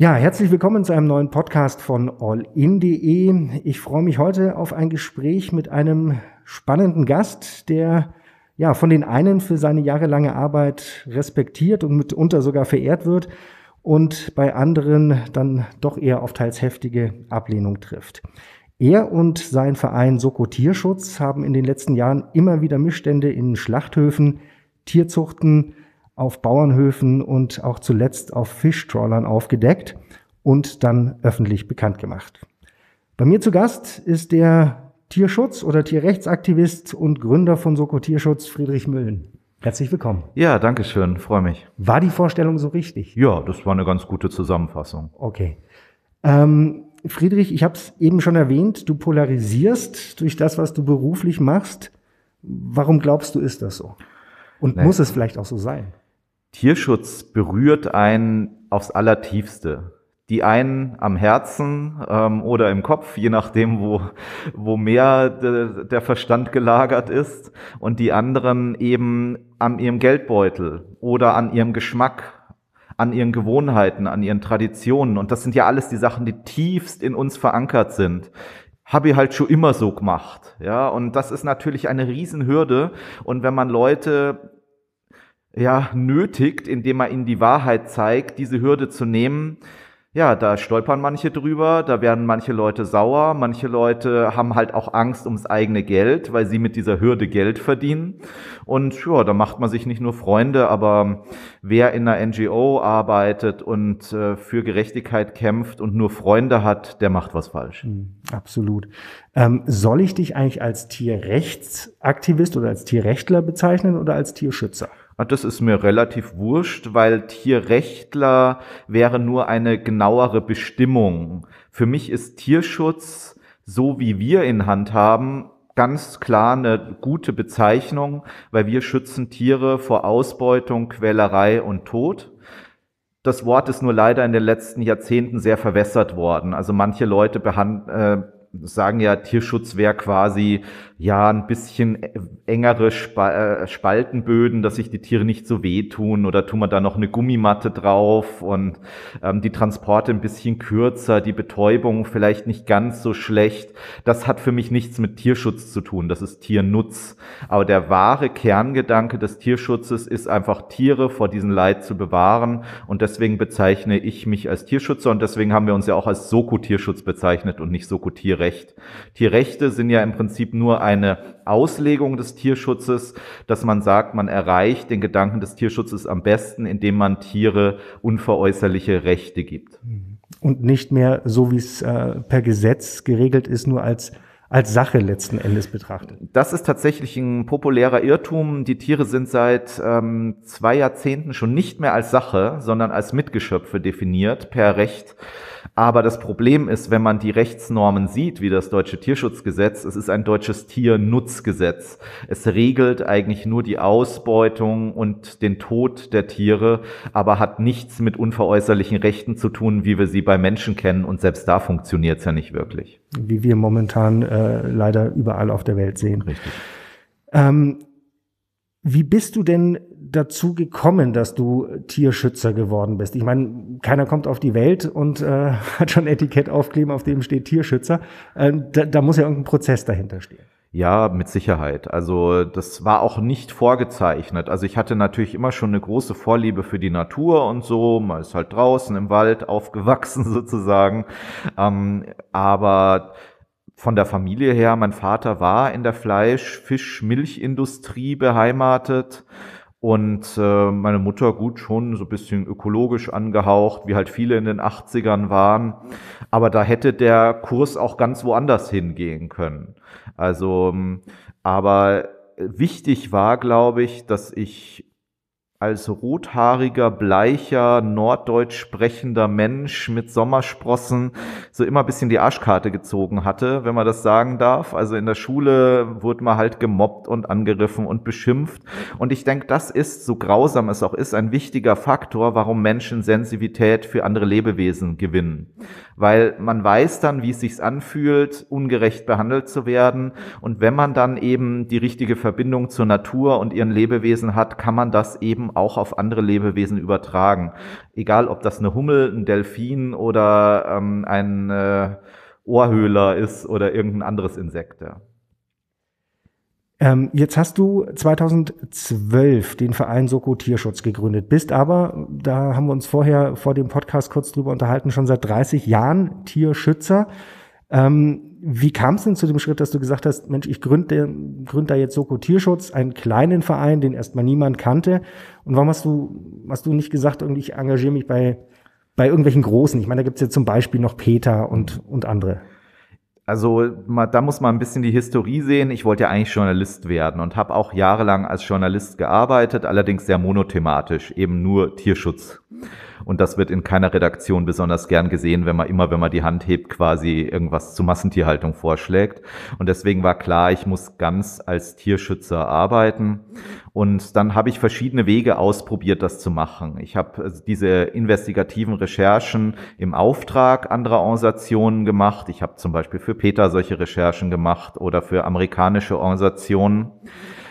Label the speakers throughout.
Speaker 1: Ja, herzlich willkommen zu einem neuen Podcast von allin.de. Ich freue mich heute auf ein Gespräch mit einem spannenden Gast, der ja von den einen für seine jahrelange Arbeit respektiert und mitunter sogar verehrt wird und bei anderen dann doch eher auf teils heftige Ablehnung trifft. Er und sein Verein Soko Tierschutz haben in den letzten Jahren immer wieder Missstände in Schlachthöfen, Tierzuchten, auf Bauernhöfen und auch zuletzt auf Fischtrawlern aufgedeckt und dann öffentlich bekannt gemacht. Bei mir zu Gast ist der Tierschutz- oder Tierrechtsaktivist und Gründer von Soko Tierschutz Friedrich Müllen. Herzlich willkommen.
Speaker 2: Ja, danke schön, freue mich.
Speaker 1: War die Vorstellung so richtig?
Speaker 2: Ja, das war eine ganz gute Zusammenfassung.
Speaker 1: Okay. Ähm, Friedrich, ich habe es eben schon erwähnt, du polarisierst durch das, was du beruflich machst. Warum glaubst du, ist das so? Und nee. muss es vielleicht auch so sein?
Speaker 2: Tierschutz berührt einen aufs Allertiefste. Die einen am Herzen ähm, oder im Kopf, je nachdem, wo, wo mehr de, der Verstand gelagert ist, und die anderen eben an ihrem Geldbeutel oder an ihrem Geschmack, an ihren Gewohnheiten, an ihren Traditionen. Und das sind ja alles die Sachen, die tiefst in uns verankert sind habe ich halt schon immer so gemacht. Ja, und das ist natürlich eine Riesenhürde. Und wenn man Leute ja, nötigt, indem er ihnen die Wahrheit zeigt, diese Hürde zu nehmen. Ja, da stolpern manche drüber, da werden manche Leute sauer, manche Leute haben halt auch Angst ums eigene Geld, weil sie mit dieser Hürde Geld verdienen. Und ja, da macht man sich nicht nur Freunde, aber wer in einer NGO arbeitet und äh, für Gerechtigkeit kämpft und nur Freunde hat, der macht was falsch.
Speaker 1: Mhm, absolut. Ähm, soll ich dich eigentlich als Tierrechtsaktivist oder als Tierrechtler bezeichnen oder als Tierschützer?
Speaker 2: Das ist mir relativ wurscht, weil Tierrechtler wäre nur eine genauere Bestimmung. Für mich ist Tierschutz, so wie wir in Hand haben, ganz klar eine gute Bezeichnung, weil wir schützen Tiere vor Ausbeutung, Quälerei und Tod. Das Wort ist nur leider in den letzten Jahrzehnten sehr verwässert worden. Also manche Leute äh, sagen ja, Tierschutz wäre quasi ja ein bisschen engere äh, Spaltenböden, dass sich die Tiere nicht so wehtun oder tun wir da noch eine Gummimatte drauf und ähm, die Transporte ein bisschen kürzer, die Betäubung vielleicht nicht ganz so schlecht. Das hat für mich nichts mit Tierschutz zu tun, das ist Tiernutz. Aber der wahre Kerngedanke des Tierschutzes ist einfach Tiere vor diesem Leid zu bewahren und deswegen bezeichne ich mich als Tierschützer und deswegen haben wir uns ja auch als Soko-Tierschutz bezeichnet und nicht Soko-Tierrecht. Tierrechte sind ja im Prinzip nur eine Auslegung des Tierschutzes, dass man sagt, man erreicht den Gedanken des Tierschutzes am besten, indem man Tiere unveräußerliche Rechte gibt.
Speaker 1: Und nicht mehr so, wie es äh, per Gesetz geregelt ist, nur als als Sache letzten Endes betrachtet.
Speaker 2: Das ist tatsächlich ein populärer Irrtum. Die Tiere sind seit ähm, zwei Jahrzehnten schon nicht mehr als Sache, sondern als Mitgeschöpfe definiert per Recht. Aber das Problem ist, wenn man die Rechtsnormen sieht, wie das deutsche Tierschutzgesetz, es ist ein deutsches Tiernutzgesetz. Es regelt eigentlich nur die Ausbeutung und den Tod der Tiere, aber hat nichts mit unveräußerlichen Rechten zu tun, wie wir sie bei Menschen kennen. Und selbst da funktioniert es ja nicht wirklich.
Speaker 1: Wie wir momentan äh, leider überall auf der Welt sehen.
Speaker 2: Richtig.
Speaker 1: Ähm, wie bist du denn dazu gekommen, dass du Tierschützer geworden bist? Ich meine, keiner kommt auf die Welt und äh, hat schon ein Etikett aufkleben, auf dem steht Tierschützer. Äh, da, da muss ja irgendein Prozess dahinter stehen.
Speaker 2: Ja, mit Sicherheit. Also das war auch nicht vorgezeichnet. Also ich hatte natürlich immer schon eine große Vorliebe für die Natur und so. Man ist halt draußen im Wald aufgewachsen sozusagen. Ähm, aber von der Familie her, mein Vater war in der Fleisch-, Fisch-, Milchindustrie beheimatet. Und äh, meine Mutter gut schon so ein bisschen ökologisch angehaucht, wie halt viele in den 80ern waren. Aber da hätte der Kurs auch ganz woanders hingehen können. Also, ähm, aber wichtig war, glaube ich, dass ich als rothaariger, bleicher, norddeutsch sprechender Mensch mit Sommersprossen so immer bisschen die Arschkarte gezogen hatte, wenn man das sagen darf. Also in der Schule wurde man halt gemobbt und angegriffen und beschimpft. Und ich denke, das ist, so grausam es auch ist, ein wichtiger Faktor, warum Menschen Sensitivität für andere Lebewesen gewinnen. Weil man weiß dann, wie es sich anfühlt, ungerecht behandelt zu werden. Und wenn man dann eben die richtige Verbindung zur Natur und ihren Lebewesen hat, kann man das eben eben auch auf andere Lebewesen übertragen. Egal, ob das eine Hummel, ein Delfin oder ähm, ein äh, Ohrhöhler ist oder irgendein anderes Insekt. Ja.
Speaker 1: Ähm, jetzt hast du 2012 den Verein Soko Tierschutz gegründet, bist aber, da haben wir uns vorher vor dem Podcast kurz drüber unterhalten, schon seit 30 Jahren Tierschützer. Ähm, wie kam es denn zu dem Schritt, dass du gesagt hast, Mensch, ich gründe, gründe da jetzt Soko Tierschutz, einen kleinen Verein, den erstmal niemand kannte? Und warum hast du, hast du nicht gesagt, irgendwie, ich engagiere mich bei, bei irgendwelchen Großen? Ich meine, da gibt's jetzt zum Beispiel noch Peter und, und andere.
Speaker 2: Also da muss man ein bisschen die Historie sehen. Ich wollte ja eigentlich Journalist werden und habe auch jahrelang als Journalist gearbeitet, allerdings sehr monothematisch, eben nur Tierschutz. Und das wird in keiner Redaktion besonders gern gesehen, wenn man immer, wenn man die Hand hebt, quasi irgendwas zu Massentierhaltung vorschlägt. Und deswegen war klar, ich muss ganz als Tierschützer arbeiten. Und dann habe ich verschiedene Wege ausprobiert, das zu machen. Ich habe also diese investigativen Recherchen im Auftrag anderer Organisationen gemacht. Ich habe zum Beispiel für Peter solche Recherchen gemacht oder für amerikanische Organisationen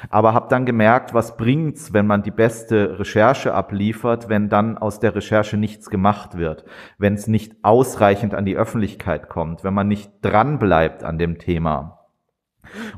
Speaker 2: aber habe dann gemerkt, was bringt's, wenn man die beste Recherche abliefert, wenn dann aus der Recherche nichts gemacht wird, wenn es nicht ausreichend an die Öffentlichkeit kommt, wenn man nicht dran bleibt an dem Thema.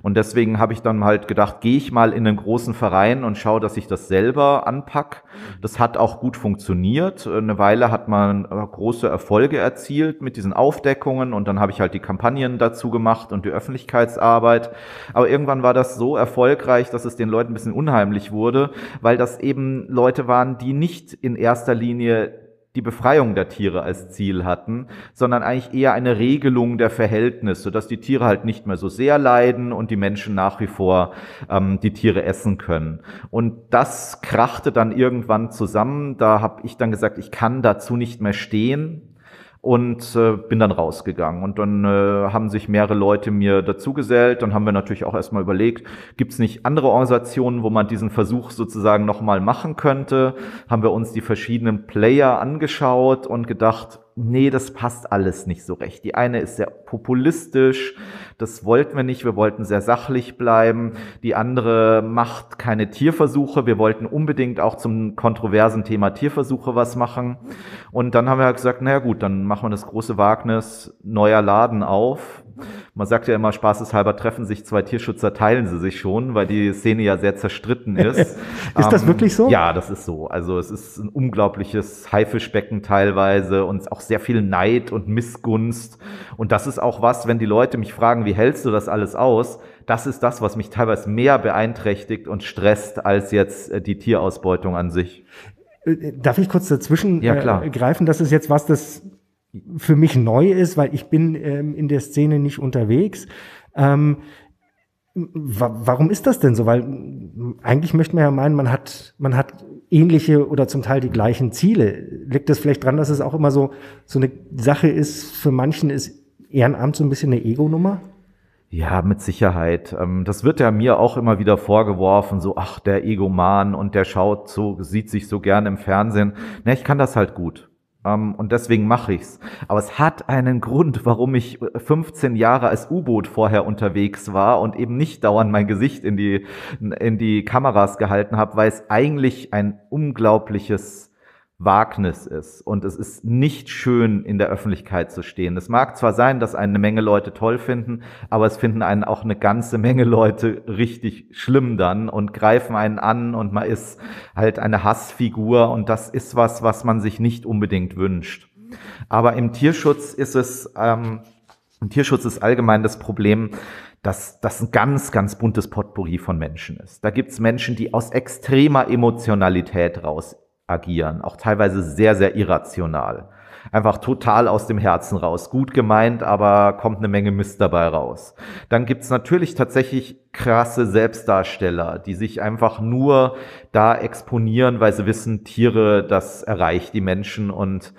Speaker 2: Und deswegen habe ich dann halt gedacht, gehe ich mal in einen großen Verein und schaue, dass ich das selber anpack. Das hat auch gut funktioniert. Eine Weile hat man große Erfolge erzielt mit diesen Aufdeckungen und dann habe ich halt die Kampagnen dazu gemacht und die Öffentlichkeitsarbeit. Aber irgendwann war das so erfolgreich, dass es den Leuten ein bisschen unheimlich wurde, weil das eben Leute waren, die nicht in erster Linie die Befreiung der Tiere als Ziel hatten, sondern eigentlich eher eine Regelung der Verhältnisse, dass die Tiere halt nicht mehr so sehr leiden und die Menschen nach wie vor ähm, die Tiere essen können. Und das krachte dann irgendwann zusammen. Da habe ich dann gesagt, ich kann dazu nicht mehr stehen und äh, bin dann rausgegangen. Und dann äh, haben sich mehrere Leute mir dazugesellt. Dann haben wir natürlich auch erstmal überlegt, gibt es nicht andere Organisationen, wo man diesen Versuch sozusagen nochmal machen könnte? Haben wir uns die verschiedenen Player angeschaut und gedacht, nee, das passt alles nicht so recht. Die eine ist sehr populistisch, das wollten wir nicht, wir wollten sehr sachlich bleiben. Die andere macht keine Tierversuche, wir wollten unbedingt auch zum kontroversen Thema Tierversuche was machen. Und dann haben wir gesagt, naja gut, dann machen wir das große Wagnis, neuer Laden auf. Man sagt ja immer, spaßeshalber treffen sich zwei Tierschützer, teilen sie sich schon, weil die Szene ja sehr zerstritten ist.
Speaker 1: ist ähm, das wirklich so?
Speaker 2: Ja, das ist so. Also es ist ein unglaubliches Haifischbecken teilweise und auch sehr viel Neid und Missgunst. Und das ist auch was, wenn die Leute mich fragen, wie hältst du das alles aus? Das ist das, was mich teilweise mehr beeinträchtigt und stresst als jetzt äh, die Tierausbeutung an sich.
Speaker 1: Äh, darf ich kurz dazwischen
Speaker 2: ja, klar.
Speaker 1: Äh, greifen? Das ist jetzt was, das für mich neu ist, weil ich bin ähm, in der Szene nicht unterwegs. Ähm, wa warum ist das denn so? Weil eigentlich möchte man ja meinen, man hat, man hat ähnliche oder zum Teil die gleichen Ziele. Liegt das vielleicht dran, dass es auch immer so, so eine Sache ist, für manchen ist Ehrenamt so ein bisschen eine Ego-Nummer?
Speaker 2: Ja, mit Sicherheit. Ähm, das wird ja mir auch immer wieder vorgeworfen, so, ach, der Egoman und der schaut so, sieht sich so gern im Fernsehen. Ne, ich kann das halt gut. Ähm, und deswegen mache ich's. Aber es hat einen Grund, warum ich 15 Jahre als U-Boot vorher unterwegs war und eben nicht dauernd mein Gesicht in die, in die Kameras gehalten habe, weil es eigentlich ein unglaubliches Wagnis ist. Und es ist nicht schön, in der Öffentlichkeit zu stehen. Es mag zwar sein, dass eine Menge Leute toll finden, aber es finden einen auch eine ganze Menge Leute richtig schlimm dann und greifen einen an und man ist halt eine Hassfigur und das ist was, was man sich nicht unbedingt wünscht. Aber im Tierschutz ist es, ähm, im Tierschutz ist allgemein das Problem, dass das ein ganz, ganz buntes Potpourri von Menschen ist. Da gibt's Menschen, die aus extremer Emotionalität raus agieren, auch teilweise sehr, sehr irrational. Einfach total aus dem Herzen raus. Gut gemeint, aber kommt eine Menge Mist dabei raus. Dann gibt's natürlich tatsächlich krasse Selbstdarsteller, die sich einfach nur da exponieren, weil sie wissen, Tiere, das erreicht die Menschen. Und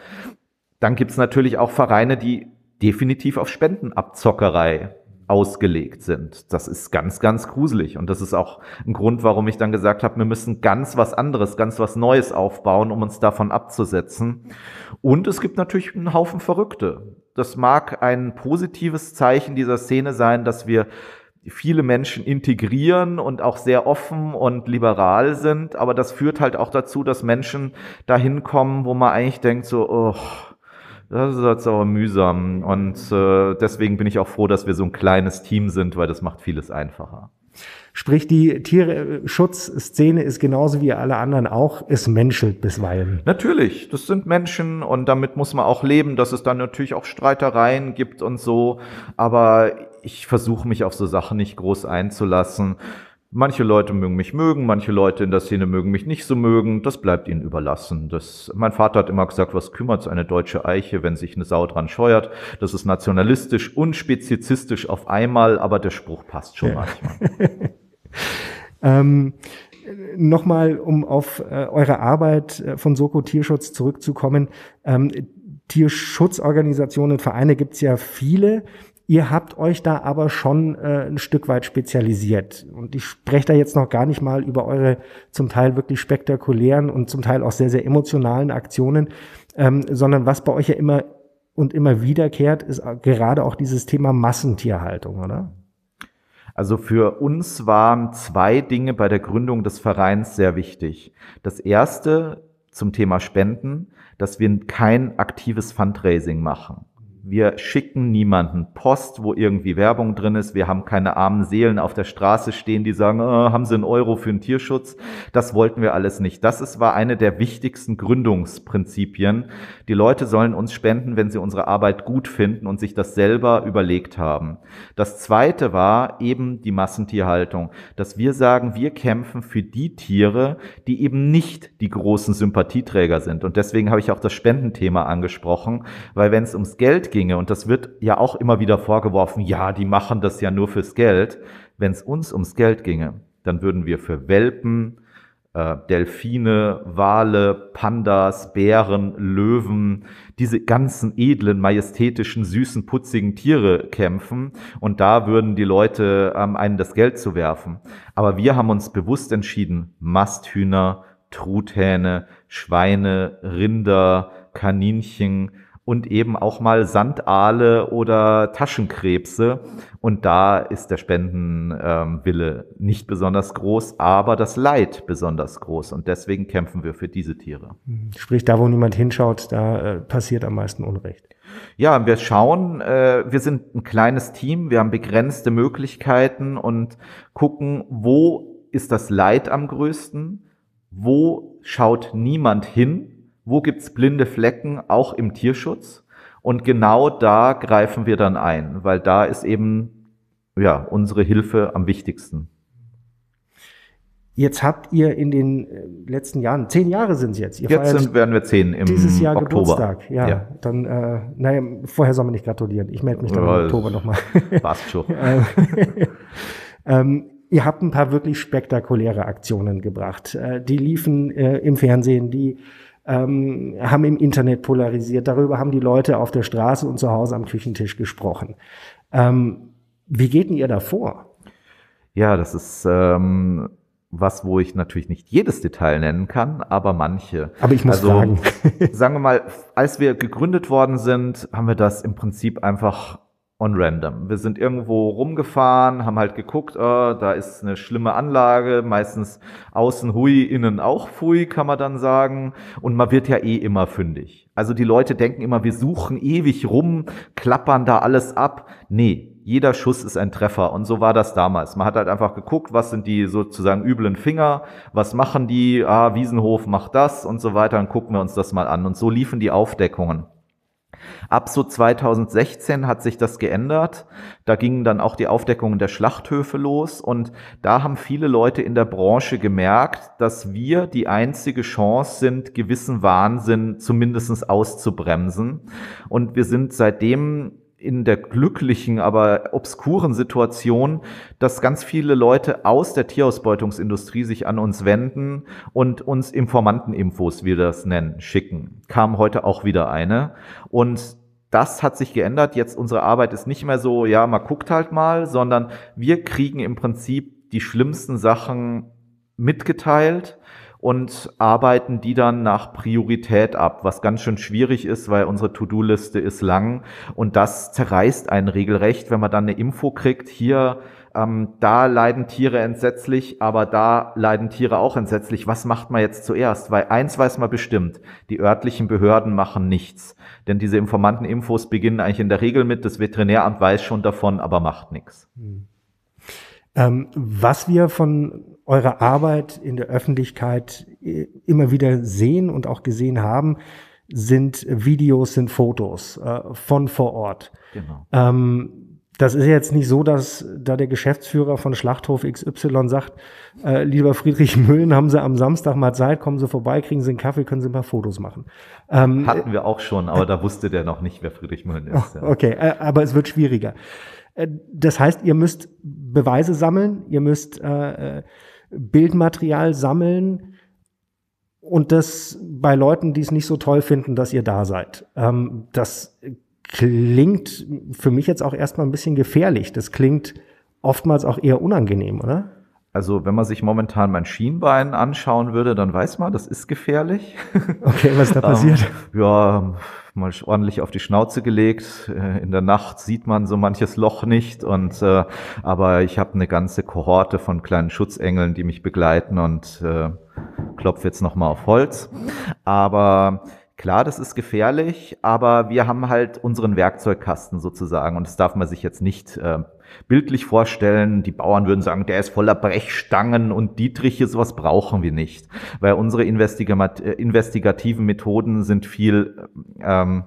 Speaker 2: dann gibt's natürlich auch Vereine, die definitiv auf Spendenabzockerei ausgelegt sind. Das ist ganz, ganz gruselig. Und das ist auch ein Grund, warum ich dann gesagt habe, wir müssen ganz was anderes, ganz was Neues aufbauen, um uns davon abzusetzen. Und es gibt natürlich einen Haufen Verrückte. Das mag ein positives Zeichen dieser Szene sein, dass wir viele Menschen integrieren und auch sehr offen und liberal sind. Aber das führt halt auch dazu, dass Menschen dahin kommen, wo man eigentlich denkt so, oh, das ist jetzt aber mühsam. Und äh, deswegen bin ich auch froh, dass wir so ein kleines Team sind, weil das macht vieles einfacher.
Speaker 1: Sprich, die Tierschutzszene ist genauso wie alle anderen auch, es menschelt bisweilen.
Speaker 2: Natürlich, das sind Menschen und damit muss man auch leben, dass es dann natürlich auch Streitereien gibt und so. Aber ich versuche mich auf so Sachen nicht groß einzulassen. Manche Leute mögen mich mögen, manche Leute in der Szene mögen mich nicht so mögen. Das bleibt ihnen überlassen. Das, mein Vater hat immer gesagt, was kümmert's eine deutsche Eiche, wenn sich eine Sau dran scheuert? Das ist nationalistisch und spezizistisch auf einmal, aber der Spruch passt schon ja. manchmal.
Speaker 1: ähm, Nochmal, um auf äh, eure Arbeit äh, von Soko Tierschutz zurückzukommen. Ähm, Tierschutzorganisationen, Vereine gibt's ja viele. Ihr habt euch da aber schon äh, ein Stück weit spezialisiert. Und ich spreche da jetzt noch gar nicht mal über eure zum Teil wirklich spektakulären und zum Teil auch sehr, sehr emotionalen Aktionen, ähm, sondern was bei euch ja immer und immer wiederkehrt, ist gerade auch dieses Thema Massentierhaltung, oder?
Speaker 2: Also für uns waren zwei Dinge bei der Gründung des Vereins sehr wichtig. Das erste zum Thema Spenden, dass wir kein aktives Fundraising machen. Wir schicken niemanden Post, wo irgendwie Werbung drin ist. Wir haben keine armen Seelen auf der Straße stehen, die sagen, oh, haben Sie einen Euro für den Tierschutz? Das wollten wir alles nicht. Das ist, war eine der wichtigsten Gründungsprinzipien. Die Leute sollen uns spenden, wenn sie unsere Arbeit gut finden und sich das selber überlegt haben. Das zweite war eben die Massentierhaltung, dass wir sagen, wir kämpfen für die Tiere, die eben nicht die großen Sympathieträger sind. Und deswegen habe ich auch das Spendenthema angesprochen, weil wenn es ums Geld ginge, und das wird ja auch immer wieder vorgeworfen, ja, die machen das ja nur fürs Geld. Wenn es uns ums Geld ginge, dann würden wir für Welpen, äh, Delfine, Wale, Pandas, Bären, Löwen, diese ganzen edlen, majestätischen, süßen, putzigen Tiere kämpfen und da würden die Leute ähm, einen das Geld zu werfen. Aber wir haben uns bewusst entschieden, Masthühner, Truthähne, Schweine, Rinder, Kaninchen, und eben auch mal Sandaale oder Taschenkrebse. Und da ist der Spendenwille ähm, nicht besonders groß, aber das Leid besonders groß. Und deswegen kämpfen wir für diese Tiere.
Speaker 1: Sprich, da wo niemand hinschaut, da äh, passiert am meisten Unrecht.
Speaker 2: Ja, wir schauen, äh, wir sind ein kleines Team, wir haben begrenzte Möglichkeiten und gucken, wo ist das Leid am größten, wo schaut niemand hin wo gibt's blinde Flecken, auch im Tierschutz. Und genau da greifen wir dann ein, weil da ist eben ja, unsere Hilfe am wichtigsten.
Speaker 1: Jetzt habt ihr in den äh, letzten Jahren, zehn Jahre sind es jetzt.
Speaker 2: Ihr jetzt sind, werden wir zehn im
Speaker 1: dieses Jahr
Speaker 2: Oktober.
Speaker 1: Geburtstag. Ja, ja. dann, äh, naja, vorher soll man nicht gratulieren. Ich melde mich dann ja, im Oktober nochmal.
Speaker 2: Passt schon.
Speaker 1: ähm, ihr habt ein paar wirklich spektakuläre Aktionen gebracht. Äh, die liefen äh, im Fernsehen, die ähm, haben im Internet polarisiert. Darüber haben die Leute auf der Straße und zu Hause am Küchentisch gesprochen. Ähm, wie geht denn ihr da vor?
Speaker 2: Ja, das ist ähm, was, wo ich natürlich nicht jedes Detail nennen kann, aber manche.
Speaker 1: Aber ich muss also, fragen.
Speaker 2: sagen wir mal, als wir gegründet worden sind, haben wir das im Prinzip einfach on random. Wir sind irgendwo rumgefahren, haben halt geguckt, oh, da ist eine schlimme Anlage, meistens außen hui, innen auch fui, kann man dann sagen. Und man wird ja eh immer fündig. Also die Leute denken immer, wir suchen ewig rum, klappern da alles ab. Nee, jeder Schuss ist ein Treffer. Und so war das damals. Man hat halt einfach geguckt, was sind die sozusagen üblen Finger, was machen die, ah, Wiesenhof macht das und so weiter, dann gucken wir uns das mal an. Und so liefen die Aufdeckungen. Ab so 2016 hat sich das geändert. Da gingen dann auch die Aufdeckungen der Schlachthöfe los und da haben viele Leute in der Branche gemerkt, dass wir die einzige Chance sind, gewissen Wahnsinn zumindestens auszubremsen. Und wir sind seitdem in der glücklichen, aber obskuren Situation, dass ganz viele Leute aus der Tierausbeutungsindustrie sich an uns wenden und uns Informanteninfos, wie wir das nennen, schicken. Kam heute auch wieder eine. Und das hat sich geändert. Jetzt unsere Arbeit ist nicht mehr so, ja, man guckt halt mal, sondern wir kriegen im Prinzip die schlimmsten Sachen mitgeteilt und arbeiten die dann nach Priorität ab, was ganz schön schwierig ist, weil unsere To-Do-Liste ist lang und das zerreißt einen regelrecht, wenn man dann eine Info kriegt, hier ähm, da leiden Tiere entsetzlich, aber da leiden Tiere auch entsetzlich. Was macht man jetzt zuerst? Weil eins weiß man bestimmt, die örtlichen Behörden machen nichts. Denn diese Informanteninfos beginnen eigentlich in der Regel mit, das Veterinäramt weiß schon davon, aber macht nichts.
Speaker 1: Hm. Ähm, was wir von eurer Arbeit in der Öffentlichkeit äh, immer wieder sehen und auch gesehen haben, sind Videos, sind Fotos äh, von vor Ort. Genau. Ähm, das ist jetzt nicht so, dass da der Geschäftsführer von Schlachthof XY sagt, äh, lieber Friedrich Müllen, haben Sie am Samstag mal Zeit, kommen Sie vorbei, kriegen Sie einen Kaffee, können Sie ein paar Fotos machen.
Speaker 2: Ähm, Hatten wir auch schon, aber da wusste der noch nicht, wer Friedrich Müllen ist.
Speaker 1: Ja. Okay, äh, aber es wird schwieriger. Äh, das heißt, ihr müsst Beweise sammeln, ihr müsst äh, äh, Bildmaterial sammeln und das bei Leuten, die es nicht so toll finden, dass ihr da seid. Ähm, das klingt für mich jetzt auch erstmal ein bisschen gefährlich. Das klingt oftmals auch eher unangenehm, oder?
Speaker 2: Also wenn man sich momentan mein Schienbein anschauen würde, dann weiß man, das ist gefährlich.
Speaker 1: Okay, was ist da passiert?
Speaker 2: ähm, ja, mal ordentlich auf die Schnauze gelegt. Äh, in der Nacht sieht man so manches Loch nicht. Und äh, aber ich habe eine ganze Kohorte von kleinen Schutzengeln, die mich begleiten und äh, klopfe jetzt nochmal auf Holz. Aber Klar, das ist gefährlich, aber wir haben halt unseren Werkzeugkasten sozusagen und das darf man sich jetzt nicht äh, bildlich vorstellen. Die Bauern würden sagen, der ist voller Brechstangen und Dietriche, sowas brauchen wir nicht, weil unsere äh, investigativen Methoden sind viel ähm,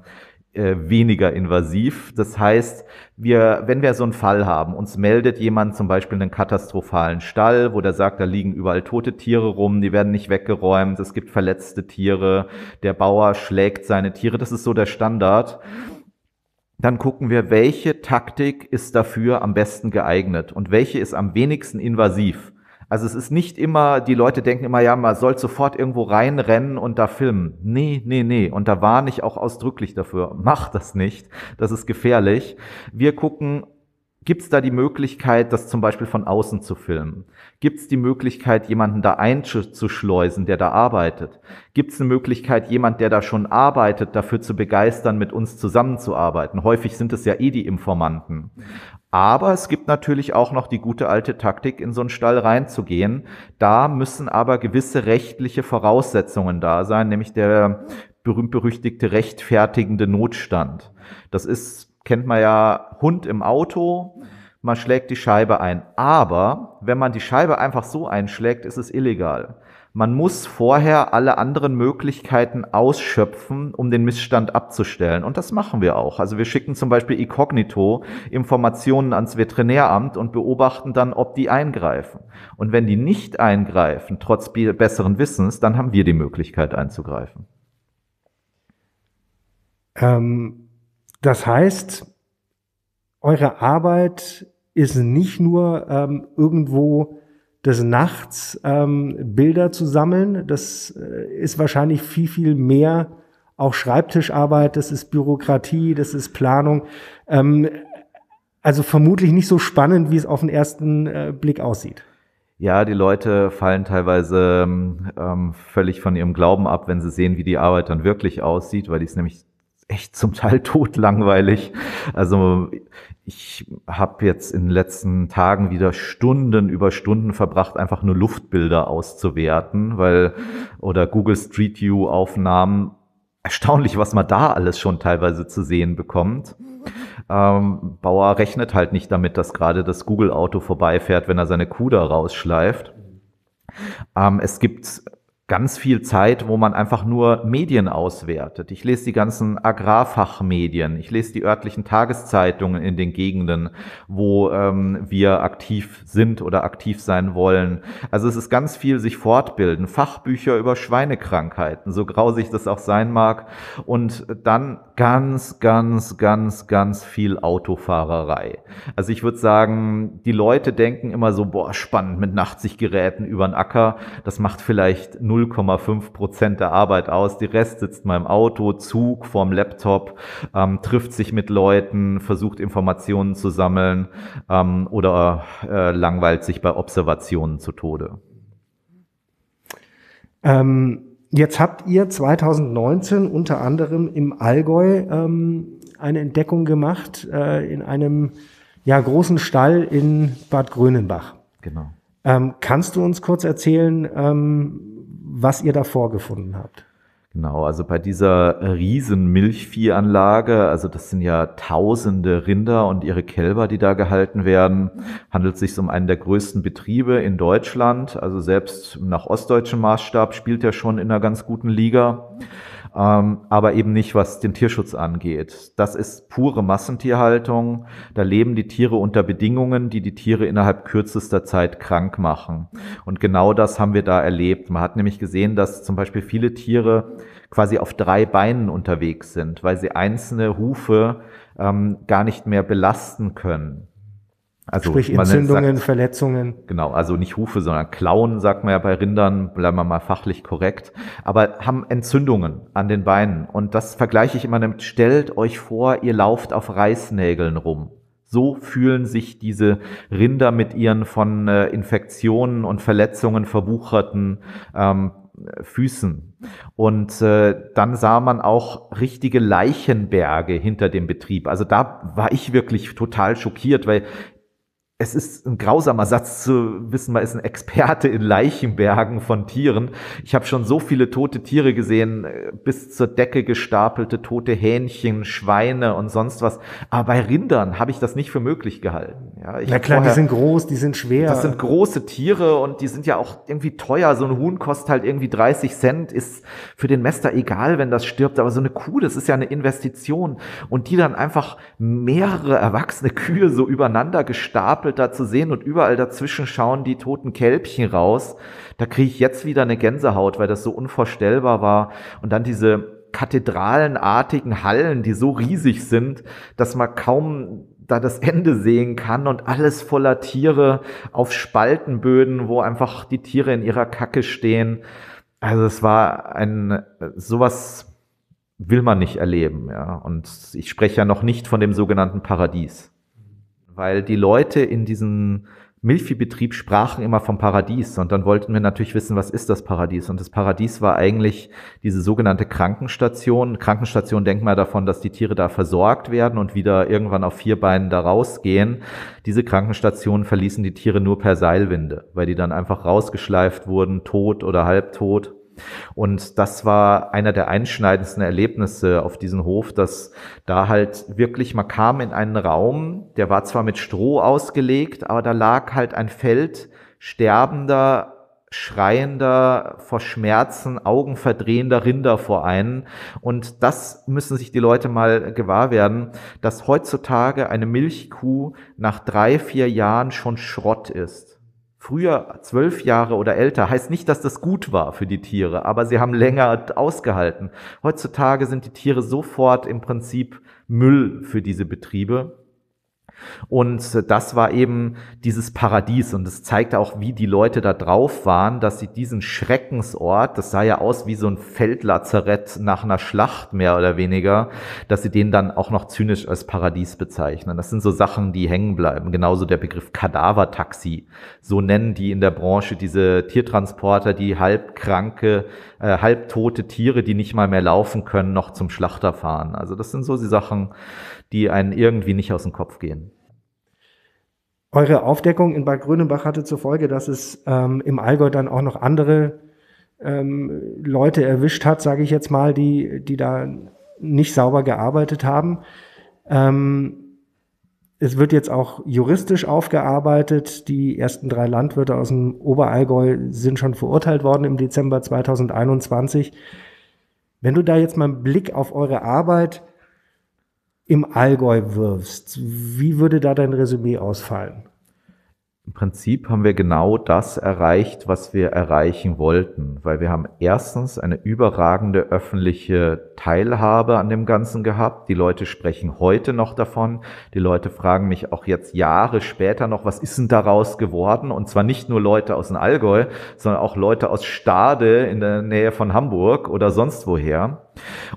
Speaker 2: äh, weniger invasiv. Das heißt, wir, wenn wir so einen Fall haben, uns meldet jemand zum Beispiel einen katastrophalen Stall, wo der sagt, da liegen überall tote Tiere rum, die werden nicht weggeräumt, es gibt verletzte Tiere, der Bauer schlägt seine Tiere, das ist so der Standard. Dann gucken wir, welche Taktik ist dafür am besten geeignet und welche ist am wenigsten invasiv. Also es ist nicht immer, die Leute denken immer, ja, man soll sofort irgendwo reinrennen und da filmen. Nee, nee, nee. Und da warne ich auch ausdrücklich dafür. Mach das nicht. Das ist gefährlich. Wir gucken, Gibt es da die Möglichkeit, das zum Beispiel von außen zu filmen? Gibt es die Möglichkeit, jemanden da einzuschleusen, der da arbeitet? Gibt es eine Möglichkeit, jemand, der da schon arbeitet, dafür zu begeistern, mit uns zusammenzuarbeiten? Häufig sind es ja eh die Informanten. Aber es gibt natürlich auch noch die gute alte Taktik, in so einen Stall reinzugehen. Da müssen aber gewisse rechtliche Voraussetzungen da sein, nämlich der berühmt-berüchtigte rechtfertigende Notstand. Das ist, kennt man ja, Hund im Auto, man schlägt die Scheibe ein. Aber wenn man die Scheibe einfach so einschlägt, ist es illegal. Man muss vorher alle anderen Möglichkeiten ausschöpfen, um den Missstand abzustellen. Und das machen wir auch. Also wir schicken zum Beispiel inkognito Informationen ans Veterinäramt und beobachten dann, ob die eingreifen. Und wenn die nicht eingreifen, trotz besseren Wissens, dann haben wir die Möglichkeit einzugreifen.
Speaker 1: Ähm, das heißt, eure Arbeit ist nicht nur ähm, irgendwo des Nachts ähm, Bilder zu sammeln. Das äh, ist wahrscheinlich viel, viel mehr auch Schreibtischarbeit, das ist Bürokratie, das ist Planung. Ähm, also vermutlich nicht so spannend, wie es auf den ersten äh, Blick aussieht.
Speaker 2: Ja, die Leute fallen teilweise ähm, völlig von ihrem Glauben ab, wenn sie sehen, wie die Arbeit dann wirklich aussieht, weil die ist nämlich echt zum Teil totlangweilig. Also ich habe jetzt in den letzten Tagen wieder Stunden über Stunden verbracht, einfach nur Luftbilder auszuwerten, weil oder Google Street View Aufnahmen erstaunlich, was man da alles schon teilweise zu sehen bekommt. Ähm, Bauer rechnet halt nicht damit, dass gerade das Google-Auto vorbeifährt, wenn er seine Kuh da rausschleift. Ähm, es gibt ganz viel Zeit, wo man einfach nur Medien auswertet. Ich lese die ganzen Agrarfachmedien, ich lese die örtlichen Tageszeitungen in den Gegenden, wo ähm, wir aktiv sind oder aktiv sein wollen. Also es ist ganz viel sich fortbilden, Fachbücher über Schweinekrankheiten, so grausig das auch sein mag, und dann ganz, ganz, ganz, ganz viel Autofahrerei. Also ich würde sagen, die Leute denken immer so, boah, spannend mit Nachtsichtgeräten über den Acker. Das macht vielleicht 0,5 Prozent der Arbeit aus. Die Rest sitzt mal im Auto, Zug, vorm Laptop, ähm, trifft sich mit Leuten, versucht Informationen zu sammeln ähm, oder äh, langweilt sich bei Observationen zu Tode.
Speaker 1: Ähm, jetzt habt ihr 2019 unter anderem im Allgäu ähm, eine Entdeckung gemacht äh, in einem ja, großen Stall in Bad Grönenbach.
Speaker 2: Genau.
Speaker 1: Ähm, kannst du uns kurz erzählen, ähm, was ihr da vorgefunden habt?
Speaker 2: Genau, also bei dieser riesen Milchviehanlage, also das sind ja tausende Rinder und ihre Kälber, die da gehalten werden, handelt es sich um einen der größten Betriebe in Deutschland. Also selbst nach ostdeutschem Maßstab spielt er schon in einer ganz guten Liga ähm, aber eben nicht, was den Tierschutz angeht. Das ist pure Massentierhaltung. Da leben die Tiere unter Bedingungen, die die Tiere innerhalb kürzester Zeit krank machen. Und genau das haben wir da erlebt. Man hat nämlich gesehen, dass zum Beispiel viele Tiere quasi auf drei Beinen unterwegs sind, weil sie einzelne Hufe ähm, gar nicht mehr belasten können.
Speaker 1: Also Sprich Entzündungen, sagt, Verletzungen.
Speaker 2: Genau, also nicht Hufe, sondern Klauen, sagt man ja bei Rindern, bleiben wir mal fachlich korrekt, aber haben Entzündungen an den Beinen. Und das vergleiche ich immer damit, stellt euch vor, ihr lauft auf Reißnägeln rum. So fühlen sich diese Rinder mit ihren von äh, Infektionen und Verletzungen verwucherten ähm, Füßen. Und äh, dann sah man auch richtige Leichenberge hinter dem Betrieb. Also da war ich wirklich total schockiert, weil es ist ein grausamer Satz zu wissen, man ist ein Experte in Leichenbergen von Tieren. Ich habe schon so viele tote Tiere gesehen, bis zur Decke gestapelte tote Hähnchen, Schweine und sonst was. Aber bei Rindern habe ich das nicht für möglich gehalten.
Speaker 1: Ja, Na klar, vorher, die sind groß, die sind schwer.
Speaker 2: Das sind große Tiere und die sind ja auch irgendwie teuer. So ein Huhn kostet halt irgendwie 30 Cent, ist für den Mester egal, wenn das stirbt. Aber so eine Kuh, das ist ja eine Investition. Und die dann einfach mehrere erwachsene Kühe so übereinander gestapelt da zu sehen und überall dazwischen schauen die toten Kälbchen raus. Da kriege ich jetzt wieder eine Gänsehaut, weil das so unvorstellbar war. Und dann diese kathedralenartigen Hallen, die so riesig sind, dass man kaum da das Ende sehen kann und alles voller Tiere auf Spaltenböden, wo einfach die Tiere in ihrer Kacke stehen. Also es war ein sowas will man nicht erleben, ja. Und ich spreche ja noch nicht von dem sogenannten Paradies weil die Leute in diesem Milchviehbetrieb sprachen immer vom Paradies und dann wollten wir natürlich wissen, was ist das Paradies? Und das Paradies war eigentlich diese sogenannte Krankenstation. Krankenstation denkt man davon, dass die Tiere da versorgt werden und wieder irgendwann auf vier Beinen da rausgehen. Diese Krankenstationen verließen die Tiere nur per Seilwinde, weil die dann einfach rausgeschleift wurden, tot oder halbtot. Und das war einer der einschneidendsten Erlebnisse auf diesem Hof, dass da halt wirklich, man kam in einen Raum, der war zwar mit Stroh ausgelegt, aber da lag halt ein Feld sterbender, schreiender, vor Schmerzen, augenverdrehender Rinder vor einen. Und das müssen sich die Leute mal gewahr werden, dass heutzutage eine Milchkuh nach drei, vier Jahren schon Schrott ist früher zwölf Jahre oder älter, heißt nicht, dass das gut war für die Tiere, aber sie haben länger ausgehalten. Heutzutage sind die Tiere sofort im Prinzip Müll für diese Betriebe. Und das war eben dieses Paradies. Und es zeigte auch, wie die Leute da drauf waren, dass sie diesen Schreckensort, das sah ja aus wie so ein Feldlazarett nach einer Schlacht mehr oder weniger, dass sie den dann auch noch zynisch als Paradies bezeichnen. Das sind so Sachen, die hängen bleiben. Genauso der Begriff Kadavertaxi. So nennen die in der Branche diese Tiertransporter, die halbkranke, äh, halbtote Tiere, die nicht mal mehr laufen können, noch zum Schlachter fahren. Also das sind so die Sachen, die einen irgendwie nicht aus dem Kopf gehen.
Speaker 1: Eure Aufdeckung in Bad Grönenbach hatte zur Folge, dass es ähm, im Allgäu dann auch noch andere ähm, Leute erwischt hat, sage ich jetzt mal, die, die da nicht sauber gearbeitet haben. Ähm, es wird jetzt auch juristisch aufgearbeitet. Die ersten drei Landwirte aus dem Oberallgäu sind schon verurteilt worden im Dezember 2021. Wenn du da jetzt mal einen Blick auf eure Arbeit im Allgäu wirfst, wie würde da dein Resümee ausfallen?
Speaker 2: Im Prinzip haben wir genau das erreicht, was wir erreichen wollten, weil wir haben erstens eine überragende öffentliche Teilhabe an dem Ganzen gehabt. Die Leute sprechen heute noch davon. Die Leute fragen mich auch jetzt Jahre später noch, was ist denn daraus geworden? Und zwar nicht nur Leute aus dem Allgäu, sondern auch Leute aus Stade in der Nähe von Hamburg oder sonst woher.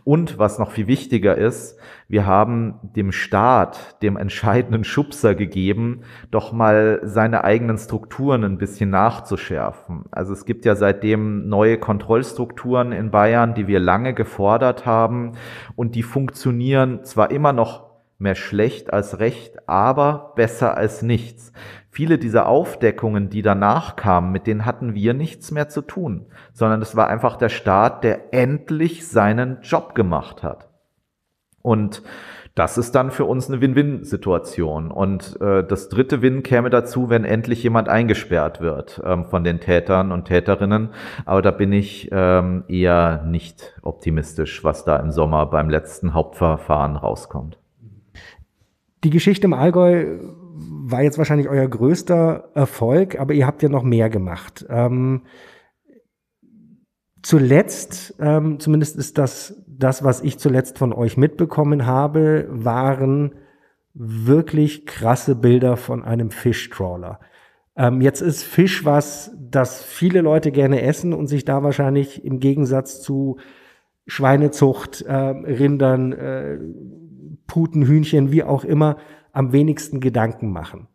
Speaker 2: Und was noch viel wichtiger ist, wir haben dem Staat, dem entscheidenden Schubser gegeben, doch mal seine eigenen Strukturen ein bisschen nachzuschärfen. Also es gibt ja seitdem neue Kontrollstrukturen in Bayern, die wir lange gefordert haben und die funktionieren zwar immer noch Mehr schlecht als recht, aber besser als nichts. Viele dieser Aufdeckungen, die danach kamen, mit denen hatten wir nichts mehr zu tun, sondern es war einfach der Staat, der endlich seinen Job gemacht hat. Und das ist dann für uns eine Win-Win-Situation. Und äh, das dritte Win käme dazu, wenn endlich jemand eingesperrt wird ähm, von den Tätern und Täterinnen. Aber da bin ich ähm, eher nicht optimistisch, was da im Sommer beim letzten Hauptverfahren rauskommt.
Speaker 1: Die Geschichte im Allgäu war jetzt wahrscheinlich euer größter Erfolg, aber ihr habt ja noch mehr gemacht. Ähm, zuletzt, ähm, zumindest ist das das, was ich zuletzt von euch mitbekommen habe, waren wirklich krasse Bilder von einem Fischtrawler. Ähm, jetzt ist Fisch was, das viele Leute gerne essen und sich da wahrscheinlich im Gegensatz zu Schweinezucht, äh, Rindern, äh, Puten, Hühnchen, wie auch immer, am wenigsten Gedanken machen.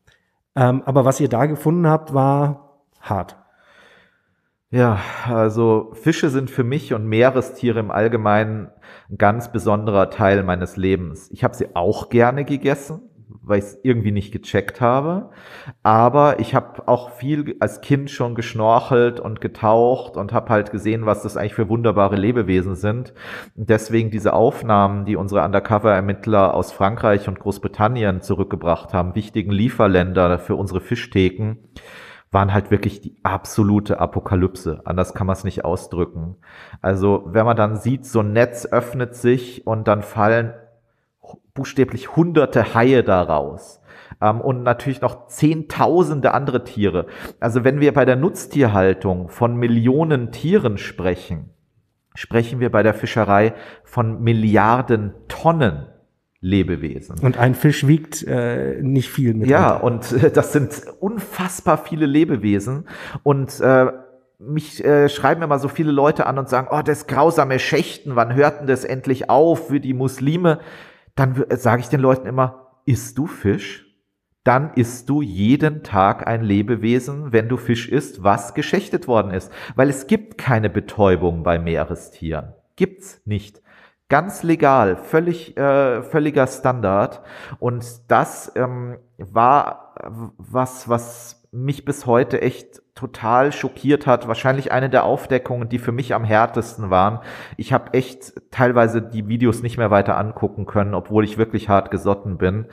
Speaker 1: Ähm, aber was ihr da gefunden habt, war hart.
Speaker 2: Ja, also Fische sind für mich und Meerestiere im Allgemeinen ein ganz besonderer Teil meines Lebens. Ich habe sie auch gerne gegessen, weil ich es irgendwie nicht gecheckt habe. Aber ich habe auch viel als Kind schon geschnorchelt und getaucht und habe halt gesehen, was das eigentlich für wunderbare Lebewesen sind. Und deswegen diese Aufnahmen, die unsere Undercover-Ermittler aus Frankreich und Großbritannien zurückgebracht haben, wichtigen Lieferländer für unsere Fischtheken, waren halt wirklich die absolute Apokalypse. Anders kann man es nicht ausdrücken. Also wenn man dann sieht, so ein Netz öffnet sich und dann fallen buchstäblich hunderte Haie daraus. Ähm, und natürlich noch zehntausende andere Tiere. Also wenn wir bei der Nutztierhaltung von Millionen Tieren sprechen, sprechen wir bei der Fischerei von Milliarden Tonnen Lebewesen.
Speaker 1: Und ein Fisch wiegt äh, nicht viel
Speaker 2: mit. Ja, und äh, das sind unfassbar viele Lebewesen. Und äh, mich äh, schreiben immer so viele Leute an und sagen, oh, das grausame Schächten, wann hört denn das endlich auf für die Muslime? Dann äh, sage ich den Leuten immer, isst du Fisch? Dann isst du jeden Tag ein Lebewesen, wenn du Fisch isst, was geschächtet worden ist. Weil es gibt keine Betäubung bei Meerestieren. Gibt's nicht ganz legal, völlig, äh, völliger Standard. Und das ähm, war was, was mich bis heute echt total schockiert hat. Wahrscheinlich eine der Aufdeckungen, die für mich am härtesten waren. Ich habe echt teilweise die Videos nicht mehr weiter angucken können, obwohl ich wirklich hart gesotten bin.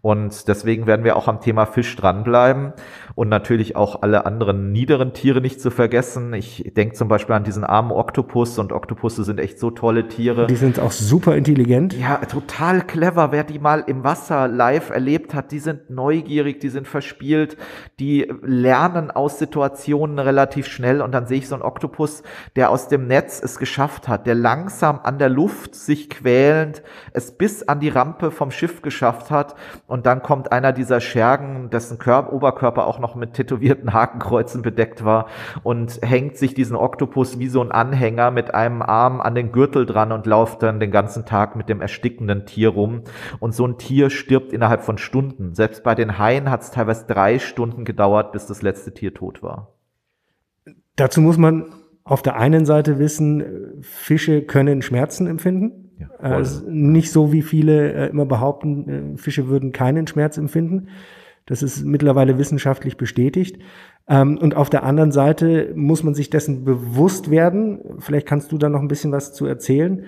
Speaker 2: Und deswegen werden wir auch am Thema Fisch dranbleiben und natürlich auch alle anderen niederen Tiere nicht zu vergessen. Ich denke zum Beispiel an diesen armen Oktopus und Oktopusse sind echt so tolle Tiere.
Speaker 1: Die sind auch super intelligent.
Speaker 2: Ja, total clever. Wer die mal im Wasser live erlebt hat, die sind neugierig, die sind verspielt, die lernen aus Situationen Situationen relativ schnell und dann sehe ich so einen Oktopus, der aus dem Netz es geschafft hat, der langsam an der Luft sich quälend es bis an die Rampe vom Schiff geschafft hat und dann kommt einer dieser Schergen, dessen Körper, Oberkörper auch noch mit tätowierten Hakenkreuzen bedeckt war und hängt sich diesen Oktopus wie so ein Anhänger mit einem Arm an den Gürtel dran und läuft dann den ganzen Tag mit dem erstickenden Tier rum und so ein Tier stirbt innerhalb von Stunden. Selbst bei den Haien hat es teilweise drei Stunden gedauert, bis das letzte Tier tot war.
Speaker 1: Dazu muss man auf der einen Seite wissen, Fische können Schmerzen empfinden. Ja, also nicht so, wie viele äh, immer behaupten, äh, Fische würden keinen Schmerz empfinden. Das ist mittlerweile wissenschaftlich bestätigt. Ähm, und auf der anderen Seite muss man sich dessen bewusst werden. Vielleicht kannst du da noch ein bisschen was zu erzählen.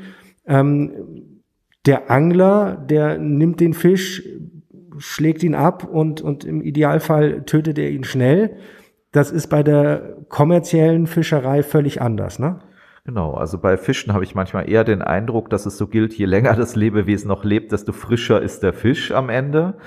Speaker 1: Ähm, der Angler, der nimmt den Fisch, schlägt ihn ab und, und im Idealfall tötet er ihn schnell. Das ist bei der kommerziellen Fischerei völlig anders, ne?
Speaker 2: Genau, also bei Fischen habe ich manchmal eher den Eindruck, dass es so gilt, je länger das Lebewesen noch lebt, desto frischer ist der Fisch am Ende,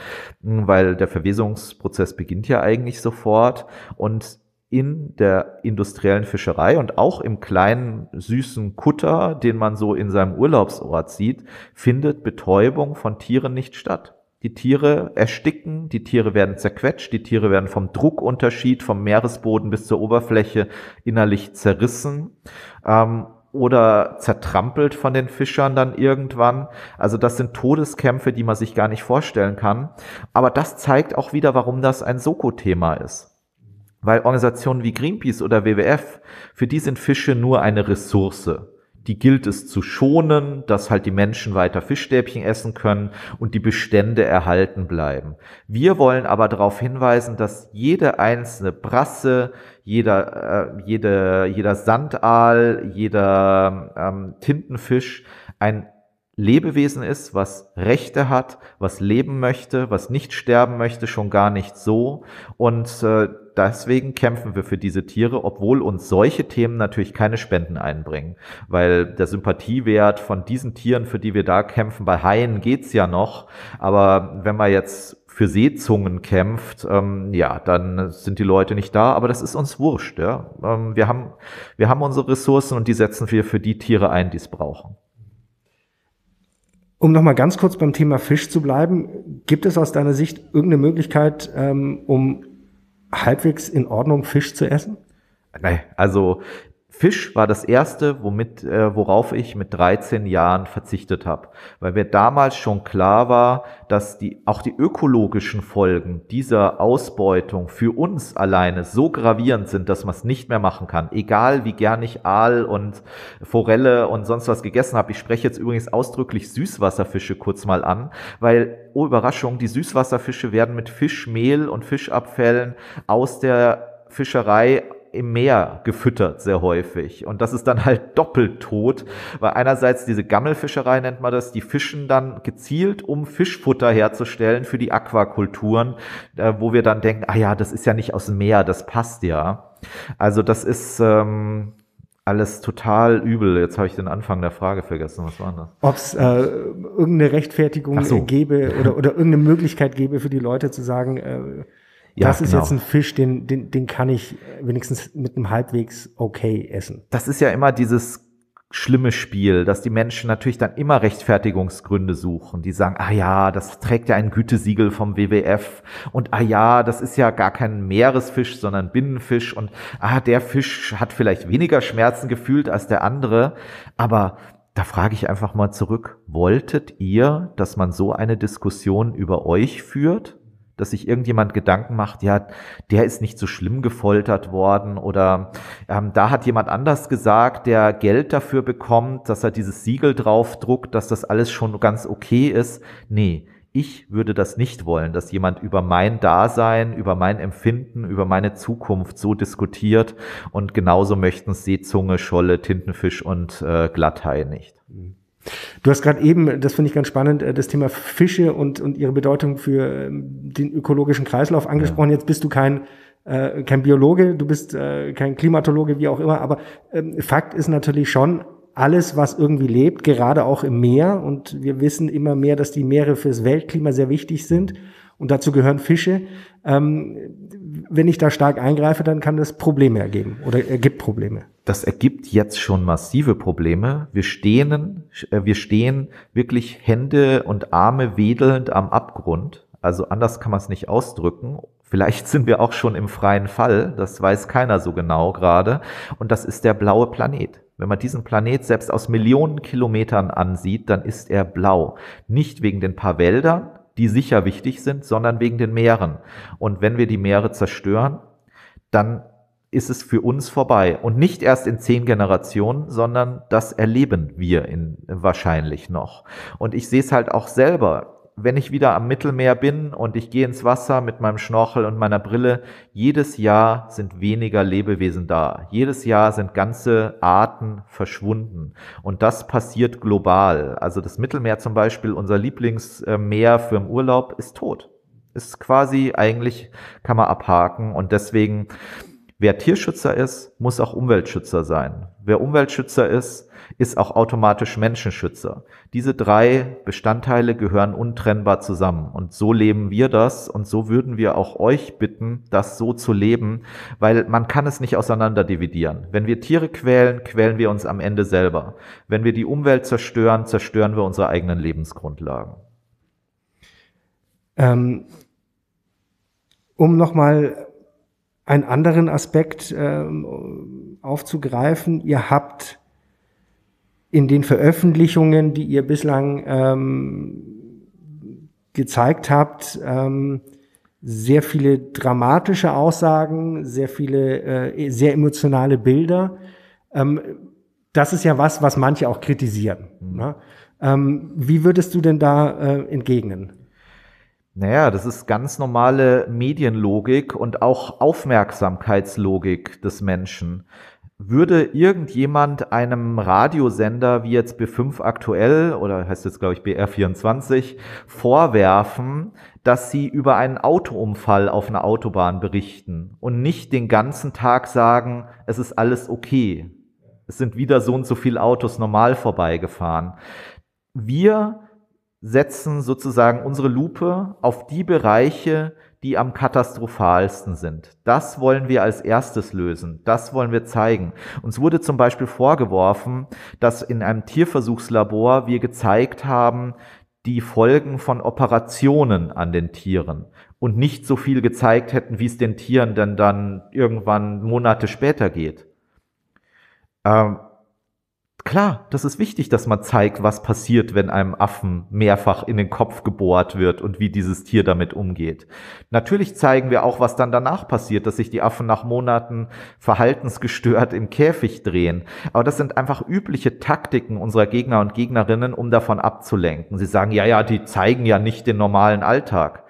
Speaker 2: weil der Verwesungsprozess beginnt ja eigentlich sofort und in der industriellen Fischerei und auch im kleinen süßen Kutter, den man so in seinem Urlaubsort sieht, findet Betäubung von Tieren nicht statt. Die Tiere ersticken, die Tiere werden zerquetscht, die Tiere werden vom Druckunterschied vom Meeresboden bis zur Oberfläche innerlich zerrissen ähm, oder zertrampelt von den Fischern dann irgendwann. Also das sind Todeskämpfe, die man sich gar nicht vorstellen kann. Aber das zeigt auch wieder, warum das ein Soko-Thema ist. Weil Organisationen wie Greenpeace oder WWF, für die sind Fische nur eine Ressource die gilt es zu schonen, dass halt die Menschen weiter Fischstäbchen essen können und die Bestände erhalten bleiben. Wir wollen aber darauf hinweisen, dass jede einzelne Brasse, jeder, äh, jede, jeder Sandaal, jeder ähm, Tintenfisch ein Lebewesen ist, was Rechte hat, was leben möchte, was nicht sterben möchte, schon gar nicht so. Und äh, deswegen kämpfen wir für diese Tiere, obwohl uns solche Themen natürlich keine Spenden einbringen. Weil der Sympathiewert von diesen Tieren, für die wir da kämpfen, bei Haien geht's ja noch. Aber wenn man jetzt für Seezungen kämpft, ähm, ja, dann sind die Leute nicht da, aber das ist uns wurscht. Ja? Ähm, wir, haben, wir haben unsere Ressourcen und die setzen wir für die Tiere ein, die es brauchen.
Speaker 1: Um nochmal ganz kurz beim Thema Fisch zu bleiben, gibt es aus deiner Sicht irgendeine Möglichkeit, ähm, um halbwegs in Ordnung Fisch zu essen?
Speaker 2: Nein, also Fisch war das erste, womit, äh, worauf ich mit 13 Jahren verzichtet habe, weil mir damals schon klar war, dass die auch die ökologischen Folgen dieser Ausbeutung für uns alleine so gravierend sind, dass man es nicht mehr machen kann. Egal wie gern ich Aal und Forelle und sonst was gegessen habe. Ich spreche jetzt übrigens ausdrücklich Süßwasserfische kurz mal an, weil oh Überraschung, die Süßwasserfische werden mit Fischmehl und Fischabfällen aus der Fischerei im Meer gefüttert, sehr häufig. Und das ist dann halt doppelt tot, weil einerseits diese Gammelfischerei nennt man das, die fischen dann gezielt, um Fischfutter herzustellen für die Aquakulturen, äh, wo wir dann denken, ah ja, das ist ja nicht aus dem Meer, das passt ja. Also das ist ähm, alles total übel. Jetzt habe ich den Anfang der Frage vergessen. Was war das?
Speaker 1: Ob es äh, irgendeine Rechtfertigung so. gäbe oder, oder irgendeine Möglichkeit gäbe für die Leute zu sagen, äh, ja, das ist genau. jetzt ein Fisch, den, den, den kann ich wenigstens mit einem halbwegs okay essen.
Speaker 2: Das ist ja immer dieses schlimme Spiel, dass die Menschen natürlich dann immer Rechtfertigungsgründe suchen. Die sagen, ah ja, das trägt ja ein Gütesiegel vom WWF und ah ja, das ist ja gar kein Meeresfisch, sondern Binnenfisch und ah, der Fisch hat vielleicht weniger Schmerzen gefühlt als der andere, aber da frage ich einfach mal zurück, wolltet ihr, dass man so eine Diskussion über euch führt? Dass sich irgendjemand Gedanken macht, ja, der ist nicht so schlimm gefoltert worden oder ähm, da hat jemand anders gesagt, der Geld dafür bekommt, dass er dieses Siegel draufdruckt, dass das alles schon ganz okay ist. Nee, ich würde das nicht wollen, dass jemand über mein Dasein, über mein Empfinden, über meine Zukunft so diskutiert und genauso möchten Seezunge, Scholle, Tintenfisch und äh, Glatthai nicht. Mhm.
Speaker 1: Du hast gerade eben, das finde ich ganz spannend, äh, das Thema Fische und, und ihre Bedeutung für ähm, den ökologischen Kreislauf angesprochen. Ja. Jetzt bist du kein, äh, kein Biologe, du bist äh, kein Klimatologe, wie auch immer, aber ähm, Fakt ist natürlich schon, alles, was irgendwie lebt, gerade auch im Meer, und wir wissen immer mehr, dass die Meere fürs Weltklima sehr wichtig sind, und dazu gehören Fische. Ähm, wenn ich da stark eingreife, dann kann das Probleme ergeben oder ergibt Probleme
Speaker 2: das ergibt jetzt schon massive Probleme. Wir stehen, äh, wir stehen wirklich Hände und Arme wedelnd am Abgrund. Also anders kann man es nicht ausdrücken. Vielleicht sind wir auch schon im freien Fall. Das weiß keiner so genau gerade. Und das ist der blaue Planet. Wenn man diesen Planet selbst aus Millionen Kilometern ansieht, dann ist er blau. Nicht wegen den paar Wäldern, die sicher wichtig sind, sondern wegen den Meeren. Und wenn wir die Meere zerstören, dann ist es für uns vorbei. Und nicht erst in zehn Generationen, sondern das erleben wir in, wahrscheinlich noch. Und ich sehe es halt auch selber. Wenn ich wieder am Mittelmeer bin und ich gehe ins Wasser mit meinem Schnorchel und meiner Brille, jedes Jahr sind weniger Lebewesen da. Jedes Jahr sind ganze Arten verschwunden. Und das passiert global. Also das Mittelmeer zum Beispiel, unser Lieblingsmeer für den Urlaub, ist tot. Ist quasi eigentlich, kann man abhaken. Und deswegen, Wer Tierschützer ist, muss auch Umweltschützer sein. Wer Umweltschützer ist, ist auch automatisch Menschenschützer. Diese drei Bestandteile gehören untrennbar zusammen. Und so leben wir das und so würden wir auch euch bitten, das so zu leben, weil man kann es nicht auseinander dividieren. Wenn wir Tiere quälen, quälen wir uns am Ende selber. Wenn wir die Umwelt zerstören, zerstören wir unsere eigenen Lebensgrundlagen.
Speaker 1: Ähm, um nochmal einen anderen Aspekt äh, aufzugreifen. Ihr habt in den Veröffentlichungen, die ihr bislang ähm, gezeigt habt, ähm, sehr viele dramatische Aussagen, sehr viele äh, sehr emotionale Bilder. Ähm, das ist ja was, was manche auch kritisieren. Mhm. Ne? Ähm, wie würdest du denn da äh, entgegnen?
Speaker 2: Naja, das ist ganz normale Medienlogik und auch Aufmerksamkeitslogik des Menschen. Würde irgendjemand einem Radiosender wie jetzt B5 aktuell oder heißt jetzt glaube ich BR24 vorwerfen, dass sie über einen Autounfall auf einer Autobahn berichten und nicht den ganzen Tag sagen, es ist alles okay. Es sind wieder so und so viele Autos normal vorbeigefahren. Wir setzen sozusagen unsere Lupe auf die Bereiche, die am katastrophalsten sind. Das wollen wir als erstes lösen. Das wollen wir zeigen. Uns wurde zum Beispiel vorgeworfen, dass in einem Tierversuchslabor wir gezeigt haben, die Folgen von Operationen an den Tieren und nicht so viel gezeigt hätten, wie es den Tieren denn dann irgendwann Monate später geht. Ähm, Klar, das ist wichtig, dass man zeigt, was passiert, wenn einem Affen mehrfach in den Kopf gebohrt wird und wie dieses Tier damit umgeht. Natürlich zeigen wir auch, was dann danach passiert, dass sich die Affen nach Monaten verhaltensgestört im Käfig drehen. Aber das sind einfach übliche Taktiken unserer Gegner und Gegnerinnen, um davon abzulenken. Sie sagen, ja, ja, die zeigen ja nicht den normalen Alltag.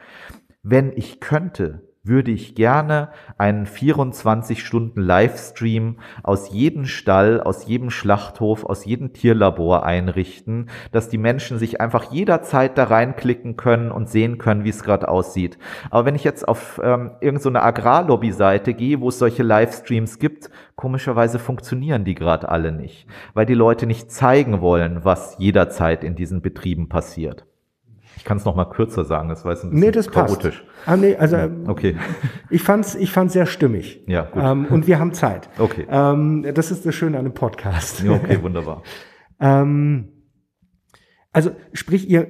Speaker 2: Wenn ich könnte, würde ich gerne einen 24-Stunden-Livestream aus jedem Stall, aus jedem Schlachthof, aus jedem Tierlabor einrichten, dass die Menschen sich einfach jederzeit da reinklicken können und sehen können, wie es gerade aussieht. Aber wenn ich jetzt auf ähm, irgendeine so Agrarlobby-Seite gehe, wo es solche Livestreams gibt, komischerweise funktionieren die gerade alle nicht, weil die Leute nicht zeigen wollen, was jederzeit in diesen Betrieben passiert. Ich kann es noch mal kürzer sagen, das war jetzt ein bisschen
Speaker 1: nee, das chaotisch. Passt. Ah, nee, also
Speaker 2: okay.
Speaker 1: ich fand's, ich fand's sehr stimmig.
Speaker 2: Ja, gut.
Speaker 1: Ähm, und wir haben Zeit.
Speaker 2: Okay.
Speaker 1: Ähm, das ist das Schöne an einem Podcast.
Speaker 2: Ja, okay, wunderbar.
Speaker 1: ähm, also sprich, ihr,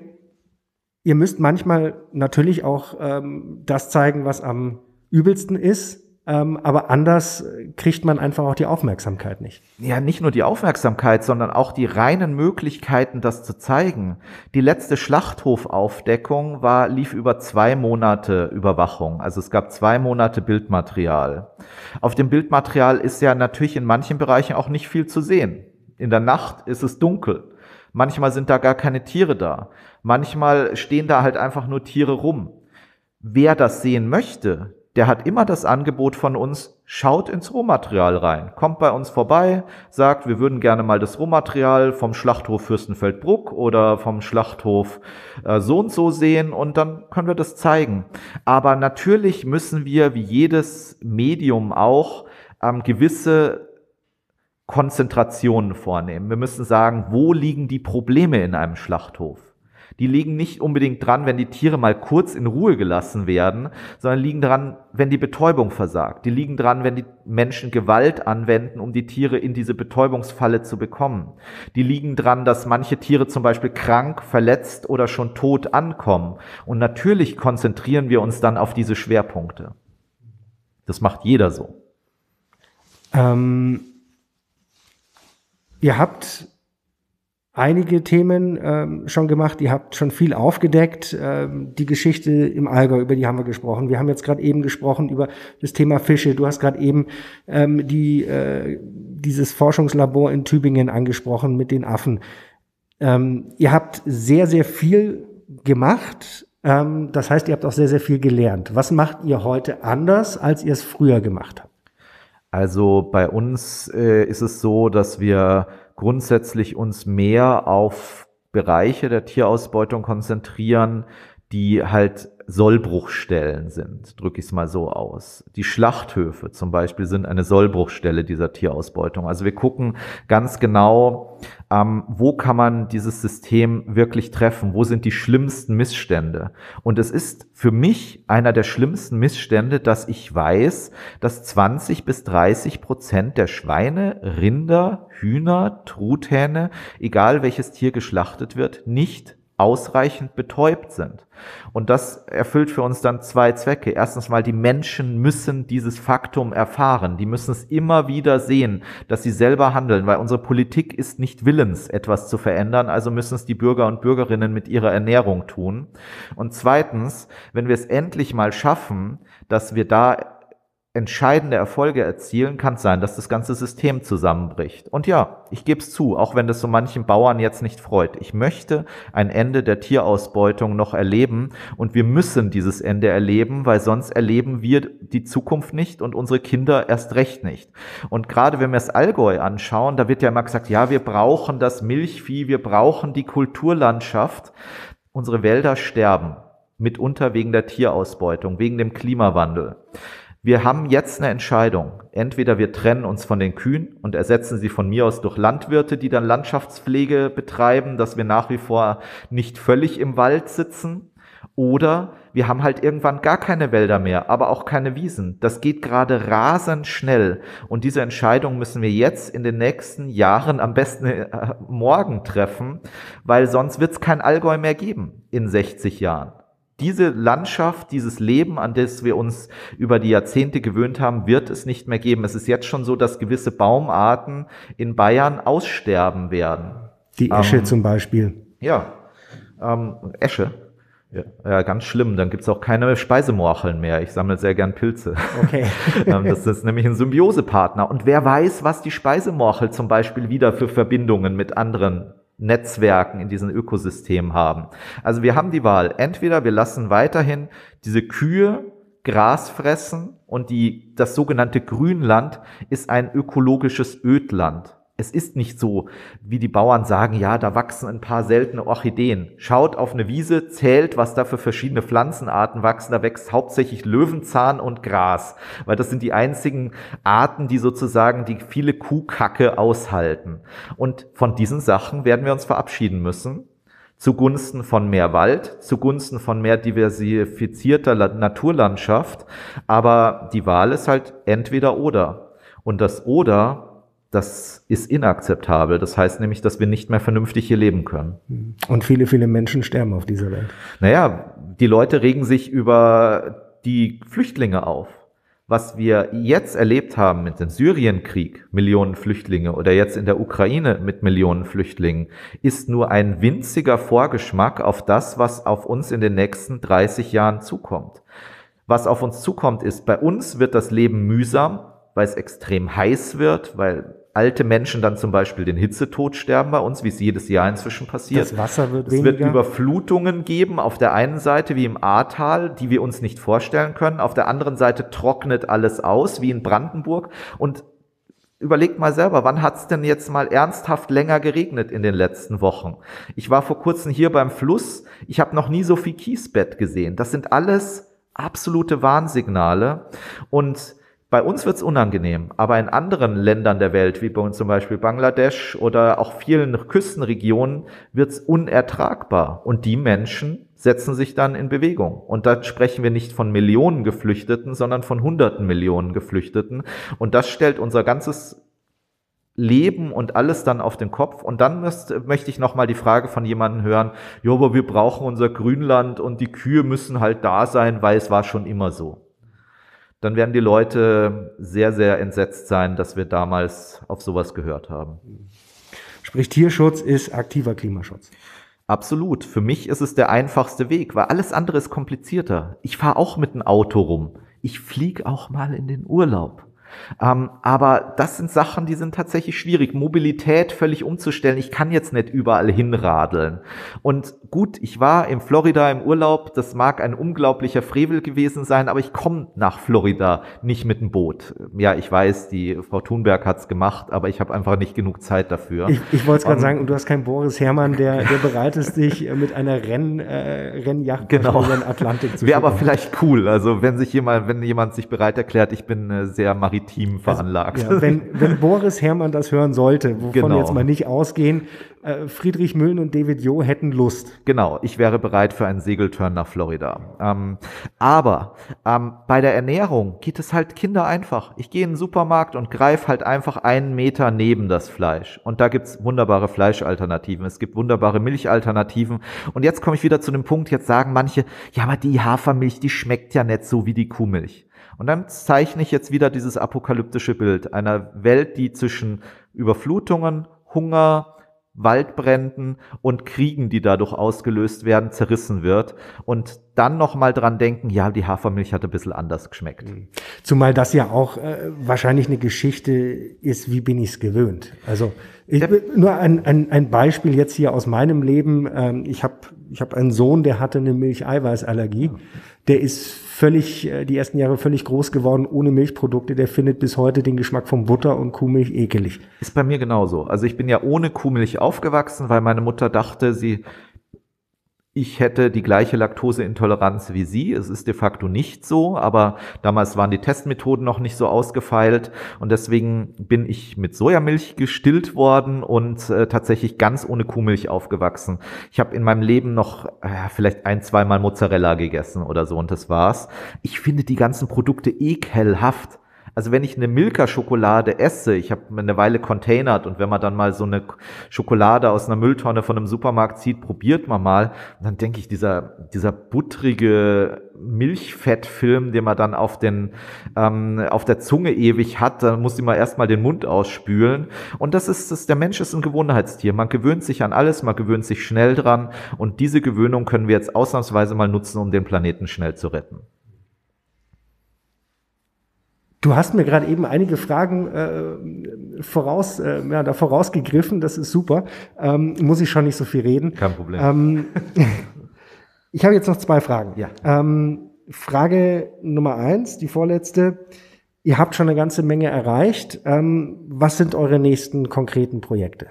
Speaker 1: ihr müsst manchmal natürlich auch ähm, das zeigen, was am übelsten ist. Ähm, aber anders kriegt man einfach auch die Aufmerksamkeit nicht.
Speaker 2: Ja, nicht nur die Aufmerksamkeit, sondern auch die reinen Möglichkeiten, das zu zeigen. Die letzte Schlachthofaufdeckung war, lief über zwei Monate Überwachung. Also es gab zwei Monate Bildmaterial. Auf dem Bildmaterial ist ja natürlich in manchen Bereichen auch nicht viel zu sehen. In der Nacht ist es dunkel. Manchmal sind da gar keine Tiere da. Manchmal stehen da halt einfach nur Tiere rum. Wer das sehen möchte, der hat immer das Angebot von uns, schaut ins Rohmaterial rein, kommt bei uns vorbei, sagt, wir würden gerne mal das Rohmaterial vom Schlachthof Fürstenfeldbruck oder vom Schlachthof äh, so und so sehen und dann können wir das zeigen. Aber natürlich müssen wir, wie jedes Medium auch, ähm, gewisse Konzentrationen vornehmen. Wir müssen sagen, wo liegen die Probleme in einem Schlachthof? Die liegen nicht unbedingt dran, wenn die Tiere mal kurz in Ruhe gelassen werden, sondern liegen dran, wenn die Betäubung versagt. Die liegen dran, wenn die Menschen Gewalt anwenden, um die Tiere in diese Betäubungsfalle zu bekommen. Die liegen dran, dass manche Tiere zum Beispiel krank, verletzt oder schon tot ankommen. Und natürlich konzentrieren wir uns dann auf diese Schwerpunkte. Das macht jeder so.
Speaker 1: Ähm, ihr habt einige Themen ähm, schon gemacht. Ihr habt schon viel aufgedeckt. Ähm, die Geschichte im Allgäu, über die haben wir gesprochen. Wir haben jetzt gerade eben gesprochen über das Thema Fische. Du hast gerade eben ähm, die, äh, dieses Forschungslabor in Tübingen angesprochen mit den Affen. Ähm, ihr habt sehr, sehr viel gemacht. Ähm, das heißt, ihr habt auch sehr, sehr viel gelernt. Was macht ihr heute anders, als ihr es früher gemacht habt?
Speaker 2: Also bei uns äh, ist es so, dass wir grundsätzlich uns mehr auf Bereiche der Tierausbeutung konzentrieren, die halt Sollbruchstellen sind, drücke ich es mal so aus. Die Schlachthöfe zum Beispiel sind eine Sollbruchstelle dieser Tierausbeutung. Also wir gucken ganz genau, ähm, wo kann man dieses System wirklich treffen, wo sind die schlimmsten Missstände. Und es ist für mich einer der schlimmsten Missstände, dass ich weiß, dass 20 bis 30 Prozent der Schweine, Rinder, Hühner, Truthähne, egal welches Tier geschlachtet wird, nicht ausreichend betäubt sind. Und das erfüllt für uns dann zwei Zwecke. Erstens mal, die Menschen müssen dieses Faktum erfahren. Die müssen es immer wieder sehen, dass sie selber handeln, weil unsere Politik ist nicht willens, etwas zu verändern. Also müssen es die Bürger und Bürgerinnen mit ihrer Ernährung tun. Und zweitens, wenn wir es endlich mal schaffen, dass wir da entscheidende Erfolge erzielen, kann es sein, dass das ganze System zusammenbricht. Und ja, ich gebe es zu, auch wenn das so manchen Bauern jetzt nicht freut. Ich möchte ein Ende der Tierausbeutung noch erleben und wir müssen dieses Ende erleben, weil sonst erleben wir die Zukunft nicht und unsere Kinder erst recht nicht. Und gerade wenn wir das Allgäu anschauen, da wird ja immer gesagt, ja, wir brauchen das Milchvieh, wir brauchen die Kulturlandschaft. Unsere Wälder sterben, mitunter wegen der Tierausbeutung, wegen dem Klimawandel. Wir haben jetzt eine Entscheidung. Entweder wir trennen uns von den Kühen und ersetzen sie von mir aus durch Landwirte, die dann Landschaftspflege betreiben, dass wir nach wie vor nicht völlig im Wald sitzen. Oder wir haben halt irgendwann gar keine Wälder mehr, aber auch keine Wiesen. Das geht gerade rasend schnell. Und diese Entscheidung müssen wir jetzt in den nächsten Jahren, am besten äh, morgen treffen, weil sonst wird es kein Allgäu mehr geben in 60 Jahren diese Landschaft, dieses Leben, an das wir uns über die Jahrzehnte gewöhnt haben, wird es nicht mehr geben. Es ist jetzt schon so, dass gewisse Baumarten in Bayern aussterben werden.
Speaker 1: Die Esche ähm, zum Beispiel.
Speaker 2: Ja, ähm, Esche. Ja, ja, ganz schlimm. Dann gibt's auch keine Speisemorcheln mehr. Ich sammle sehr gern Pilze. Okay. Ähm, das ist nämlich ein Symbiosepartner. Und wer weiß, was die Speisemorchel zum Beispiel wieder für Verbindungen mit anderen Netzwerken in diesem Ökosystem haben. Also wir haben die Wahl. Entweder wir lassen weiterhin diese Kühe Gras fressen und die, das sogenannte Grünland ist ein ökologisches Ödland. Es ist nicht so, wie die Bauern sagen, ja, da wachsen ein paar seltene Orchideen. Schaut auf eine Wiese, zählt, was da für verschiedene Pflanzenarten wachsen. Da wächst hauptsächlich Löwenzahn und Gras, weil das sind die einzigen Arten, die sozusagen die viele Kuhkacke aushalten. Und von diesen Sachen werden wir uns verabschieden müssen zugunsten von mehr Wald, zugunsten von mehr diversifizierter Naturlandschaft. Aber die Wahl ist halt entweder oder. Und das oder das ist inakzeptabel. Das heißt nämlich, dass wir nicht mehr vernünftig hier leben können.
Speaker 1: Und viele, viele Menschen sterben auf dieser Welt.
Speaker 2: Naja, die Leute regen sich über die Flüchtlinge auf. Was wir jetzt erlebt haben mit dem Syrienkrieg, Millionen Flüchtlinge, oder jetzt in der Ukraine mit Millionen Flüchtlingen, ist nur ein winziger Vorgeschmack auf das, was auf uns in den nächsten 30 Jahren zukommt. Was auf uns zukommt, ist, bei uns wird das Leben mühsam, weil es extrem heiß wird, weil alte Menschen dann zum Beispiel den Hitzetod sterben bei uns, wie es jedes Jahr inzwischen passiert.
Speaker 1: Das Wasser wird
Speaker 2: es weniger. Wird Überflutungen geben auf der einen Seite wie im Ahrtal, die wir uns nicht vorstellen können. Auf der anderen Seite trocknet alles aus, wie in Brandenburg. Und überlegt mal selber, wann hat es denn jetzt mal ernsthaft länger geregnet in den letzten Wochen? Ich war vor kurzem hier beim Fluss. Ich habe noch nie so viel Kiesbett gesehen. Das sind alles absolute Warnsignale. Und bei uns wird's unangenehm, aber in anderen Ländern der Welt, wie bei uns zum Beispiel Bangladesch oder auch vielen Küstenregionen, wird's unertragbar. Und die Menschen setzen sich dann in Bewegung. Und da sprechen wir nicht von Millionen Geflüchteten, sondern von Hunderten Millionen Geflüchteten. Und das stellt unser ganzes Leben und alles dann auf den Kopf. Und dann müsst, möchte ich nochmal die Frage von jemandem hören, ja, aber wir brauchen unser Grünland und die Kühe müssen halt da sein, weil es war schon immer so dann werden die Leute sehr, sehr entsetzt sein, dass wir damals auf sowas gehört haben.
Speaker 1: Sprich, Tierschutz ist aktiver Klimaschutz.
Speaker 2: Absolut. Für mich ist es der einfachste Weg, weil alles andere ist komplizierter. Ich fahre auch mit einem Auto rum. Ich fliege auch mal in den Urlaub. Ähm, aber das sind Sachen, die sind tatsächlich schwierig. Mobilität völlig umzustellen. Ich kann jetzt nicht überall hinradeln. Und gut, ich war in Florida im Urlaub. Das mag ein unglaublicher Frevel gewesen sein, aber ich komme nach Florida nicht mit dem Boot. Ja, ich weiß, die Frau Thunberg hat's gemacht, aber ich habe einfach nicht genug Zeit dafür.
Speaker 1: Ich, ich wollte es gerade sagen, du hast keinen Boris Herrmann, der, der bereit ist, dich mit einer Renn, äh, Rennjacht
Speaker 2: genau. über den Atlantik zu Wäre aber vielleicht cool. Also wenn sich jemand, wenn jemand sich bereit erklärt, ich bin äh, sehr maritim maritim veranlagt.
Speaker 1: Also, ja, wenn, wenn Boris Herrmann das hören sollte, wovon genau. jetzt mal nicht ausgehen, äh, Friedrich Müllen und David Jo hätten Lust.
Speaker 2: Genau, ich wäre bereit für einen Segelturn nach Florida. Ähm, aber ähm, bei der Ernährung geht es halt Kinder einfach. Ich gehe in den Supermarkt und greife halt einfach einen Meter neben das Fleisch. Und da gibt's wunderbare Fleischalternativen. Es gibt wunderbare Milchalternativen. Und jetzt komme ich wieder zu dem Punkt, jetzt sagen manche, ja, aber die Hafermilch, die schmeckt ja nicht so wie die Kuhmilch. Und dann zeichne ich jetzt wieder dieses apokalyptische Bild einer Welt, die zwischen Überflutungen, Hunger, Waldbränden und Kriegen, die dadurch ausgelöst werden, zerrissen wird. Und dann nochmal dran denken, ja, die Hafermilch hat ein bisschen anders geschmeckt. Mhm.
Speaker 1: Zumal das ja auch äh, wahrscheinlich eine Geschichte ist, wie bin ich es gewöhnt. Also ich, nur ein, ein, ein Beispiel jetzt hier aus meinem Leben. Ähm, ich habe ich hab einen Sohn, der hatte eine Milcheiweißallergie. Der ist völlig, äh, die ersten Jahre völlig groß geworden ohne Milchprodukte. Der findet bis heute den Geschmack von Butter und Kuhmilch ekelig.
Speaker 2: Ist bei mir genauso. Also ich bin ja ohne Kuhmilch aufgewachsen, weil meine Mutter dachte, sie ich hätte die gleiche Laktoseintoleranz wie Sie. Es ist de facto nicht so, aber damals waren die Testmethoden noch nicht so ausgefeilt und deswegen bin ich mit Sojamilch gestillt worden und äh, tatsächlich ganz ohne Kuhmilch aufgewachsen. Ich habe in meinem Leben noch äh, vielleicht ein, zweimal Mozzarella gegessen oder so und das war's. Ich finde die ganzen Produkte ekelhaft. Also wenn ich eine Milka-Schokolade esse, ich habe eine Weile containert und wenn man dann mal so eine Schokolade aus einer Mülltonne von einem Supermarkt zieht, probiert man mal, dann denke ich, dieser, dieser buttrige Milchfettfilm, den man dann auf, den, ähm, auf der Zunge ewig hat, da muss ich mal erstmal den Mund ausspülen. Und das ist, das, der Mensch ist ein Gewohnheitstier. Man gewöhnt sich an alles, man gewöhnt sich schnell dran und diese Gewöhnung können wir jetzt ausnahmsweise mal nutzen, um den Planeten schnell zu retten.
Speaker 1: Du hast mir gerade eben einige Fragen äh, voraus, äh, ja, da vorausgegriffen, das ist super. Ähm, muss ich schon nicht so viel reden.
Speaker 2: Kein Problem. Ähm,
Speaker 1: ich habe jetzt noch zwei Fragen. Ja. Ähm, Frage Nummer eins, die vorletzte. Ihr habt schon eine ganze Menge erreicht. Ähm, was sind eure nächsten konkreten Projekte?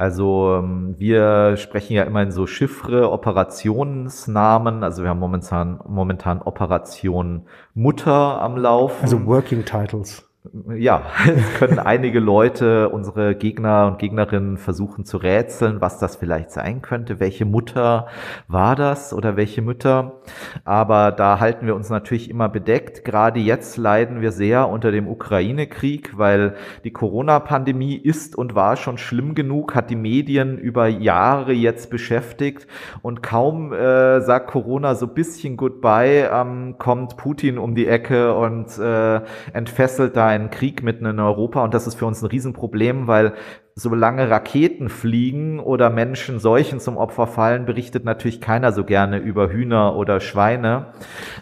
Speaker 2: Also ähm, wir sprechen ja immer in so Chiffre, Operationsnamen. Also wir haben momentan, momentan Operation Mutter am Laufen.
Speaker 1: Also Working Titles.
Speaker 2: Ja, es können einige Leute, unsere Gegner und Gegnerinnen versuchen zu rätseln, was das vielleicht sein könnte. Welche Mutter war das oder welche Mütter? Aber da halten wir uns natürlich immer bedeckt. Gerade jetzt leiden wir sehr unter dem Ukraine-Krieg, weil die Corona-Pandemie ist und war schon schlimm genug, hat die Medien über Jahre jetzt beschäftigt und kaum äh, sagt Corona so bisschen Goodbye, ähm, kommt Putin um die Ecke und äh, entfesselt da einen Krieg mitten in Europa und das ist für uns ein Riesenproblem, weil solange Raketen fliegen oder Menschen Seuchen zum Opfer fallen, berichtet natürlich keiner so gerne über Hühner oder Schweine.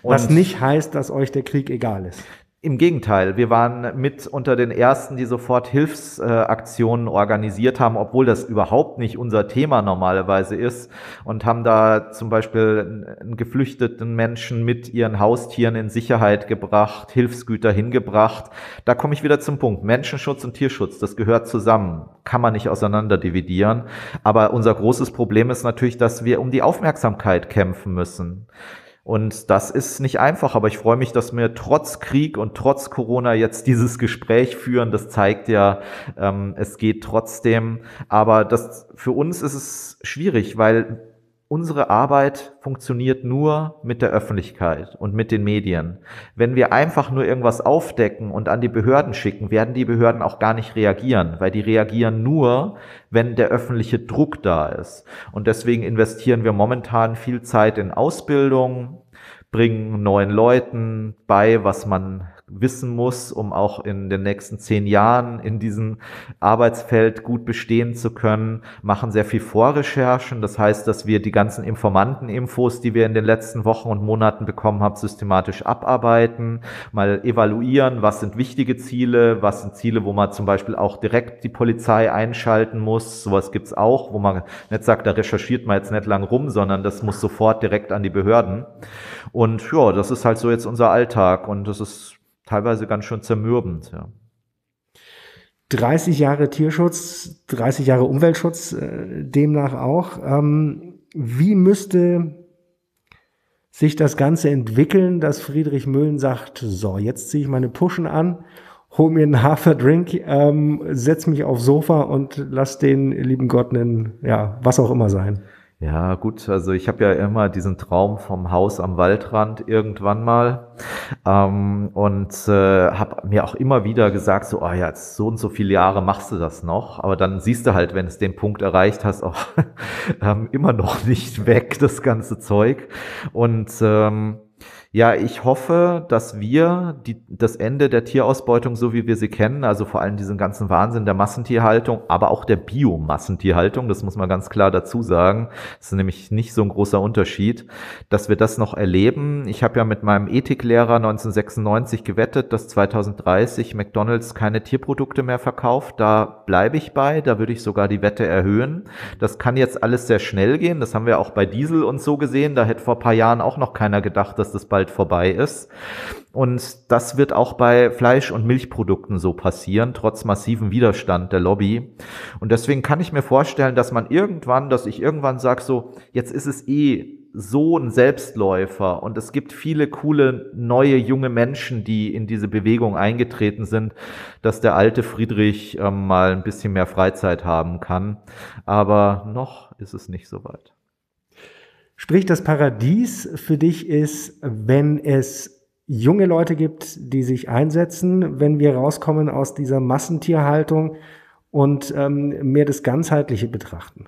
Speaker 1: Und Was nicht heißt, dass euch der Krieg egal ist.
Speaker 2: Im Gegenteil, wir waren mit unter den ersten, die sofort Hilfsaktionen organisiert haben, obwohl das überhaupt nicht unser Thema normalerweise ist und haben da zum Beispiel einen geflüchteten Menschen mit ihren Haustieren in Sicherheit gebracht, Hilfsgüter hingebracht. Da komme ich wieder zum Punkt. Menschenschutz und Tierschutz, das gehört zusammen, kann man nicht auseinander dividieren. Aber unser großes Problem ist natürlich, dass wir um die Aufmerksamkeit kämpfen müssen. Und das ist nicht einfach, aber ich freue mich, dass wir trotz Krieg und trotz Corona jetzt dieses Gespräch führen. Das zeigt ja, ähm, es geht trotzdem. Aber das, für uns ist es schwierig, weil Unsere Arbeit funktioniert nur mit der Öffentlichkeit und mit den Medien. Wenn wir einfach nur irgendwas aufdecken und an die Behörden schicken, werden die Behörden auch gar nicht reagieren, weil die reagieren nur, wenn der öffentliche Druck da ist. Und deswegen investieren wir momentan viel Zeit in Ausbildung, bringen neuen Leuten bei, was man wissen muss, um auch in den nächsten zehn Jahren in diesem Arbeitsfeld gut bestehen zu können, machen sehr viel Vorrecherchen. Das heißt, dass wir die ganzen Informanteninfos, die wir in den letzten Wochen und Monaten bekommen haben, systematisch abarbeiten, mal evaluieren, was sind wichtige Ziele, was sind Ziele, wo man zum Beispiel auch direkt die Polizei einschalten muss. Sowas gibt's auch, wo man nicht sagt, da recherchiert man jetzt nicht lang rum, sondern das muss sofort direkt an die Behörden. Und ja, das ist halt so jetzt unser Alltag und das ist teilweise ganz schön zermürbend. Ja.
Speaker 1: 30 Jahre Tierschutz, 30 Jahre Umweltschutz, äh, demnach auch. Ähm, wie müsste sich das Ganze entwickeln, dass Friedrich Müllen sagt, so, jetzt ziehe ich meine Puschen an, hol mir einen Haferdrink, ähm, setz mich aufs Sofa und lass den lieben Gott einen, ja, was auch immer sein.
Speaker 2: Ja, gut, also ich habe ja immer diesen Traum vom Haus am Waldrand irgendwann mal. Ähm, und äh, habe mir auch immer wieder gesagt, so, oh ja, jetzt so und so viele Jahre machst du das noch, aber dann siehst du halt, wenn es den Punkt erreicht hast, auch ähm, immer noch nicht weg, das ganze Zeug. Und ähm, Ja, ich hoffe, dass wir die, das Ende der Tierausbeutung, so wie wir sie kennen, also vor allem diesen ganzen Wahnsinn der Massentierhaltung, aber auch der Biomassentierhaltung, das muss man ganz klar dazu sagen, das ist nämlich nicht so ein großer Unterschied, dass wir das noch erleben. Ich habe ja mit meinem Ethiklehrer 1996 gewettet, dass 2030 McDonald's keine Tierprodukte mehr verkauft. Da bleibe ich bei, da würde ich sogar die Wette erhöhen. Das kann jetzt alles sehr schnell gehen, das haben wir auch bei Diesel und so gesehen, da hätte vor ein paar Jahren auch noch keiner gedacht, dass das bei bald vorbei ist. Und das wird auch bei Fleisch- und Milchprodukten so passieren, trotz massiven Widerstand der Lobby. Und deswegen kann ich mir vorstellen, dass man irgendwann, dass ich irgendwann sage, so, jetzt ist es eh so ein Selbstläufer und es gibt viele coole neue junge Menschen, die in diese Bewegung eingetreten sind, dass der alte Friedrich ähm, mal ein bisschen mehr Freizeit haben kann. Aber noch ist es nicht so weit.
Speaker 1: Sprich, das Paradies für dich ist, wenn es junge Leute gibt, die sich einsetzen, wenn wir rauskommen aus dieser Massentierhaltung und ähm, mehr das Ganzheitliche betrachten.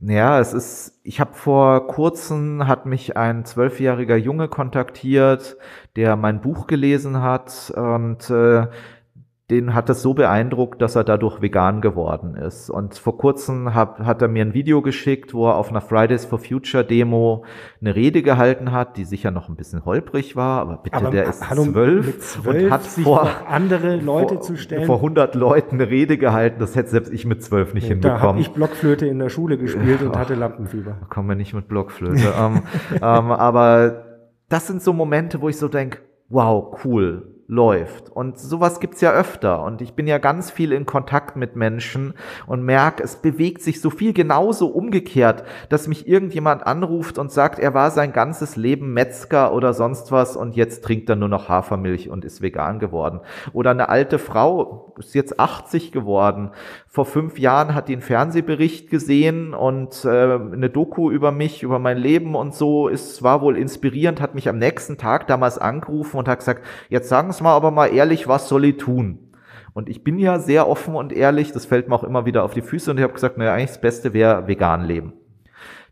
Speaker 2: Ja, es ist, ich habe vor kurzem, hat mich ein zwölfjähriger Junge kontaktiert, der mein Buch gelesen hat und äh, den hat das so beeindruckt, dass er dadurch vegan geworden ist. Und vor kurzem hab, hat er mir ein Video geschickt, wo er auf einer Fridays for Future Demo eine Rede gehalten hat, die sicher noch ein bisschen holprig war, aber bitte, aber der ist hallo, zwölf,
Speaker 1: und hat vor andere Leute
Speaker 2: vor,
Speaker 1: zu stellen.
Speaker 2: Vor 100 Leuten eine Rede gehalten, das hätte selbst ich mit zwölf nicht nee, hinbekommen. Da habe
Speaker 1: ich Blockflöte in der Schule gespielt und hatte Lampenfieber.
Speaker 2: Kommen wir nicht mit Blockflöte. ähm, ähm, aber das sind so Momente, wo ich so denke, wow, cool läuft. Und sowas gibt's ja öfter. Und ich bin ja ganz viel in Kontakt mit Menschen und merke, es bewegt sich so viel genauso umgekehrt, dass mich irgendjemand anruft und sagt, er war sein ganzes Leben Metzger oder sonst was und jetzt trinkt er nur noch Hafermilch und ist vegan geworden. Oder eine alte Frau ist jetzt 80 geworden. Vor fünf Jahren hat die einen Fernsehbericht gesehen und äh, eine Doku über mich, über mein Leben und so. Es war wohl inspirierend, hat mich am nächsten Tag damals angerufen und hat gesagt, jetzt sagen Sie mal aber mal ehrlich, was soll ich tun? Und ich bin ja sehr offen und ehrlich, das fällt mir auch immer wieder auf die Füße und ich habe gesagt, naja, eigentlich das Beste wäre vegan leben.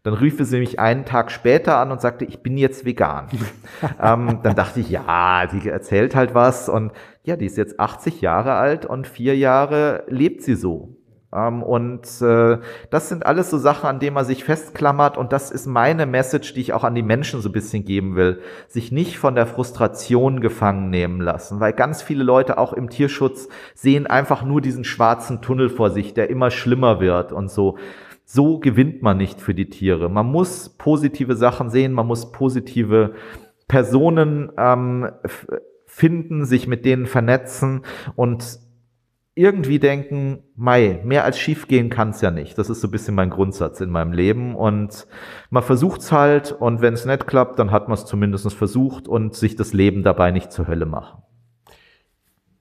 Speaker 2: Dann rief sie mich einen Tag später an und sagte, ich bin jetzt vegan. ähm, dann dachte ich, ja, die erzählt halt was und ja, die ist jetzt 80 Jahre alt und vier Jahre lebt sie so. Ähm, und äh, das sind alles so Sachen, an denen man sich festklammert. Und das ist meine Message, die ich auch an die Menschen so ein bisschen geben will. Sich nicht von der Frustration gefangen nehmen lassen. Weil ganz viele Leute auch im Tierschutz sehen einfach nur diesen schwarzen Tunnel vor sich, der immer schlimmer wird und so. So gewinnt man nicht für die Tiere. Man muss positive Sachen sehen, man muss positive Personen ähm, finden, sich mit denen vernetzen und irgendwie denken, Mai, mehr als schief gehen kann es ja nicht. Das ist so ein bisschen mein Grundsatz in meinem Leben. Und man versucht's halt und wenn es nicht klappt, dann hat man es zumindest versucht und sich das Leben dabei nicht zur Hölle machen.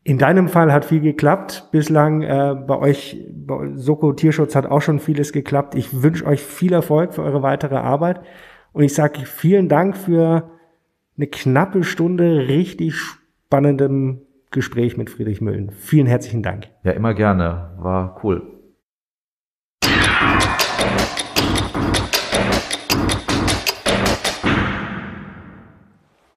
Speaker 1: In deinem Fall hat viel geklappt. Bislang äh, bei euch, bei Soko Tierschutz hat auch schon vieles geklappt. Ich wünsche euch viel Erfolg für eure weitere Arbeit. Und ich sage vielen Dank für eine knappe Stunde richtig spannendem Gespräch mit Friedrich Müllen. Vielen herzlichen Dank.
Speaker 2: Ja, immer gerne. War cool.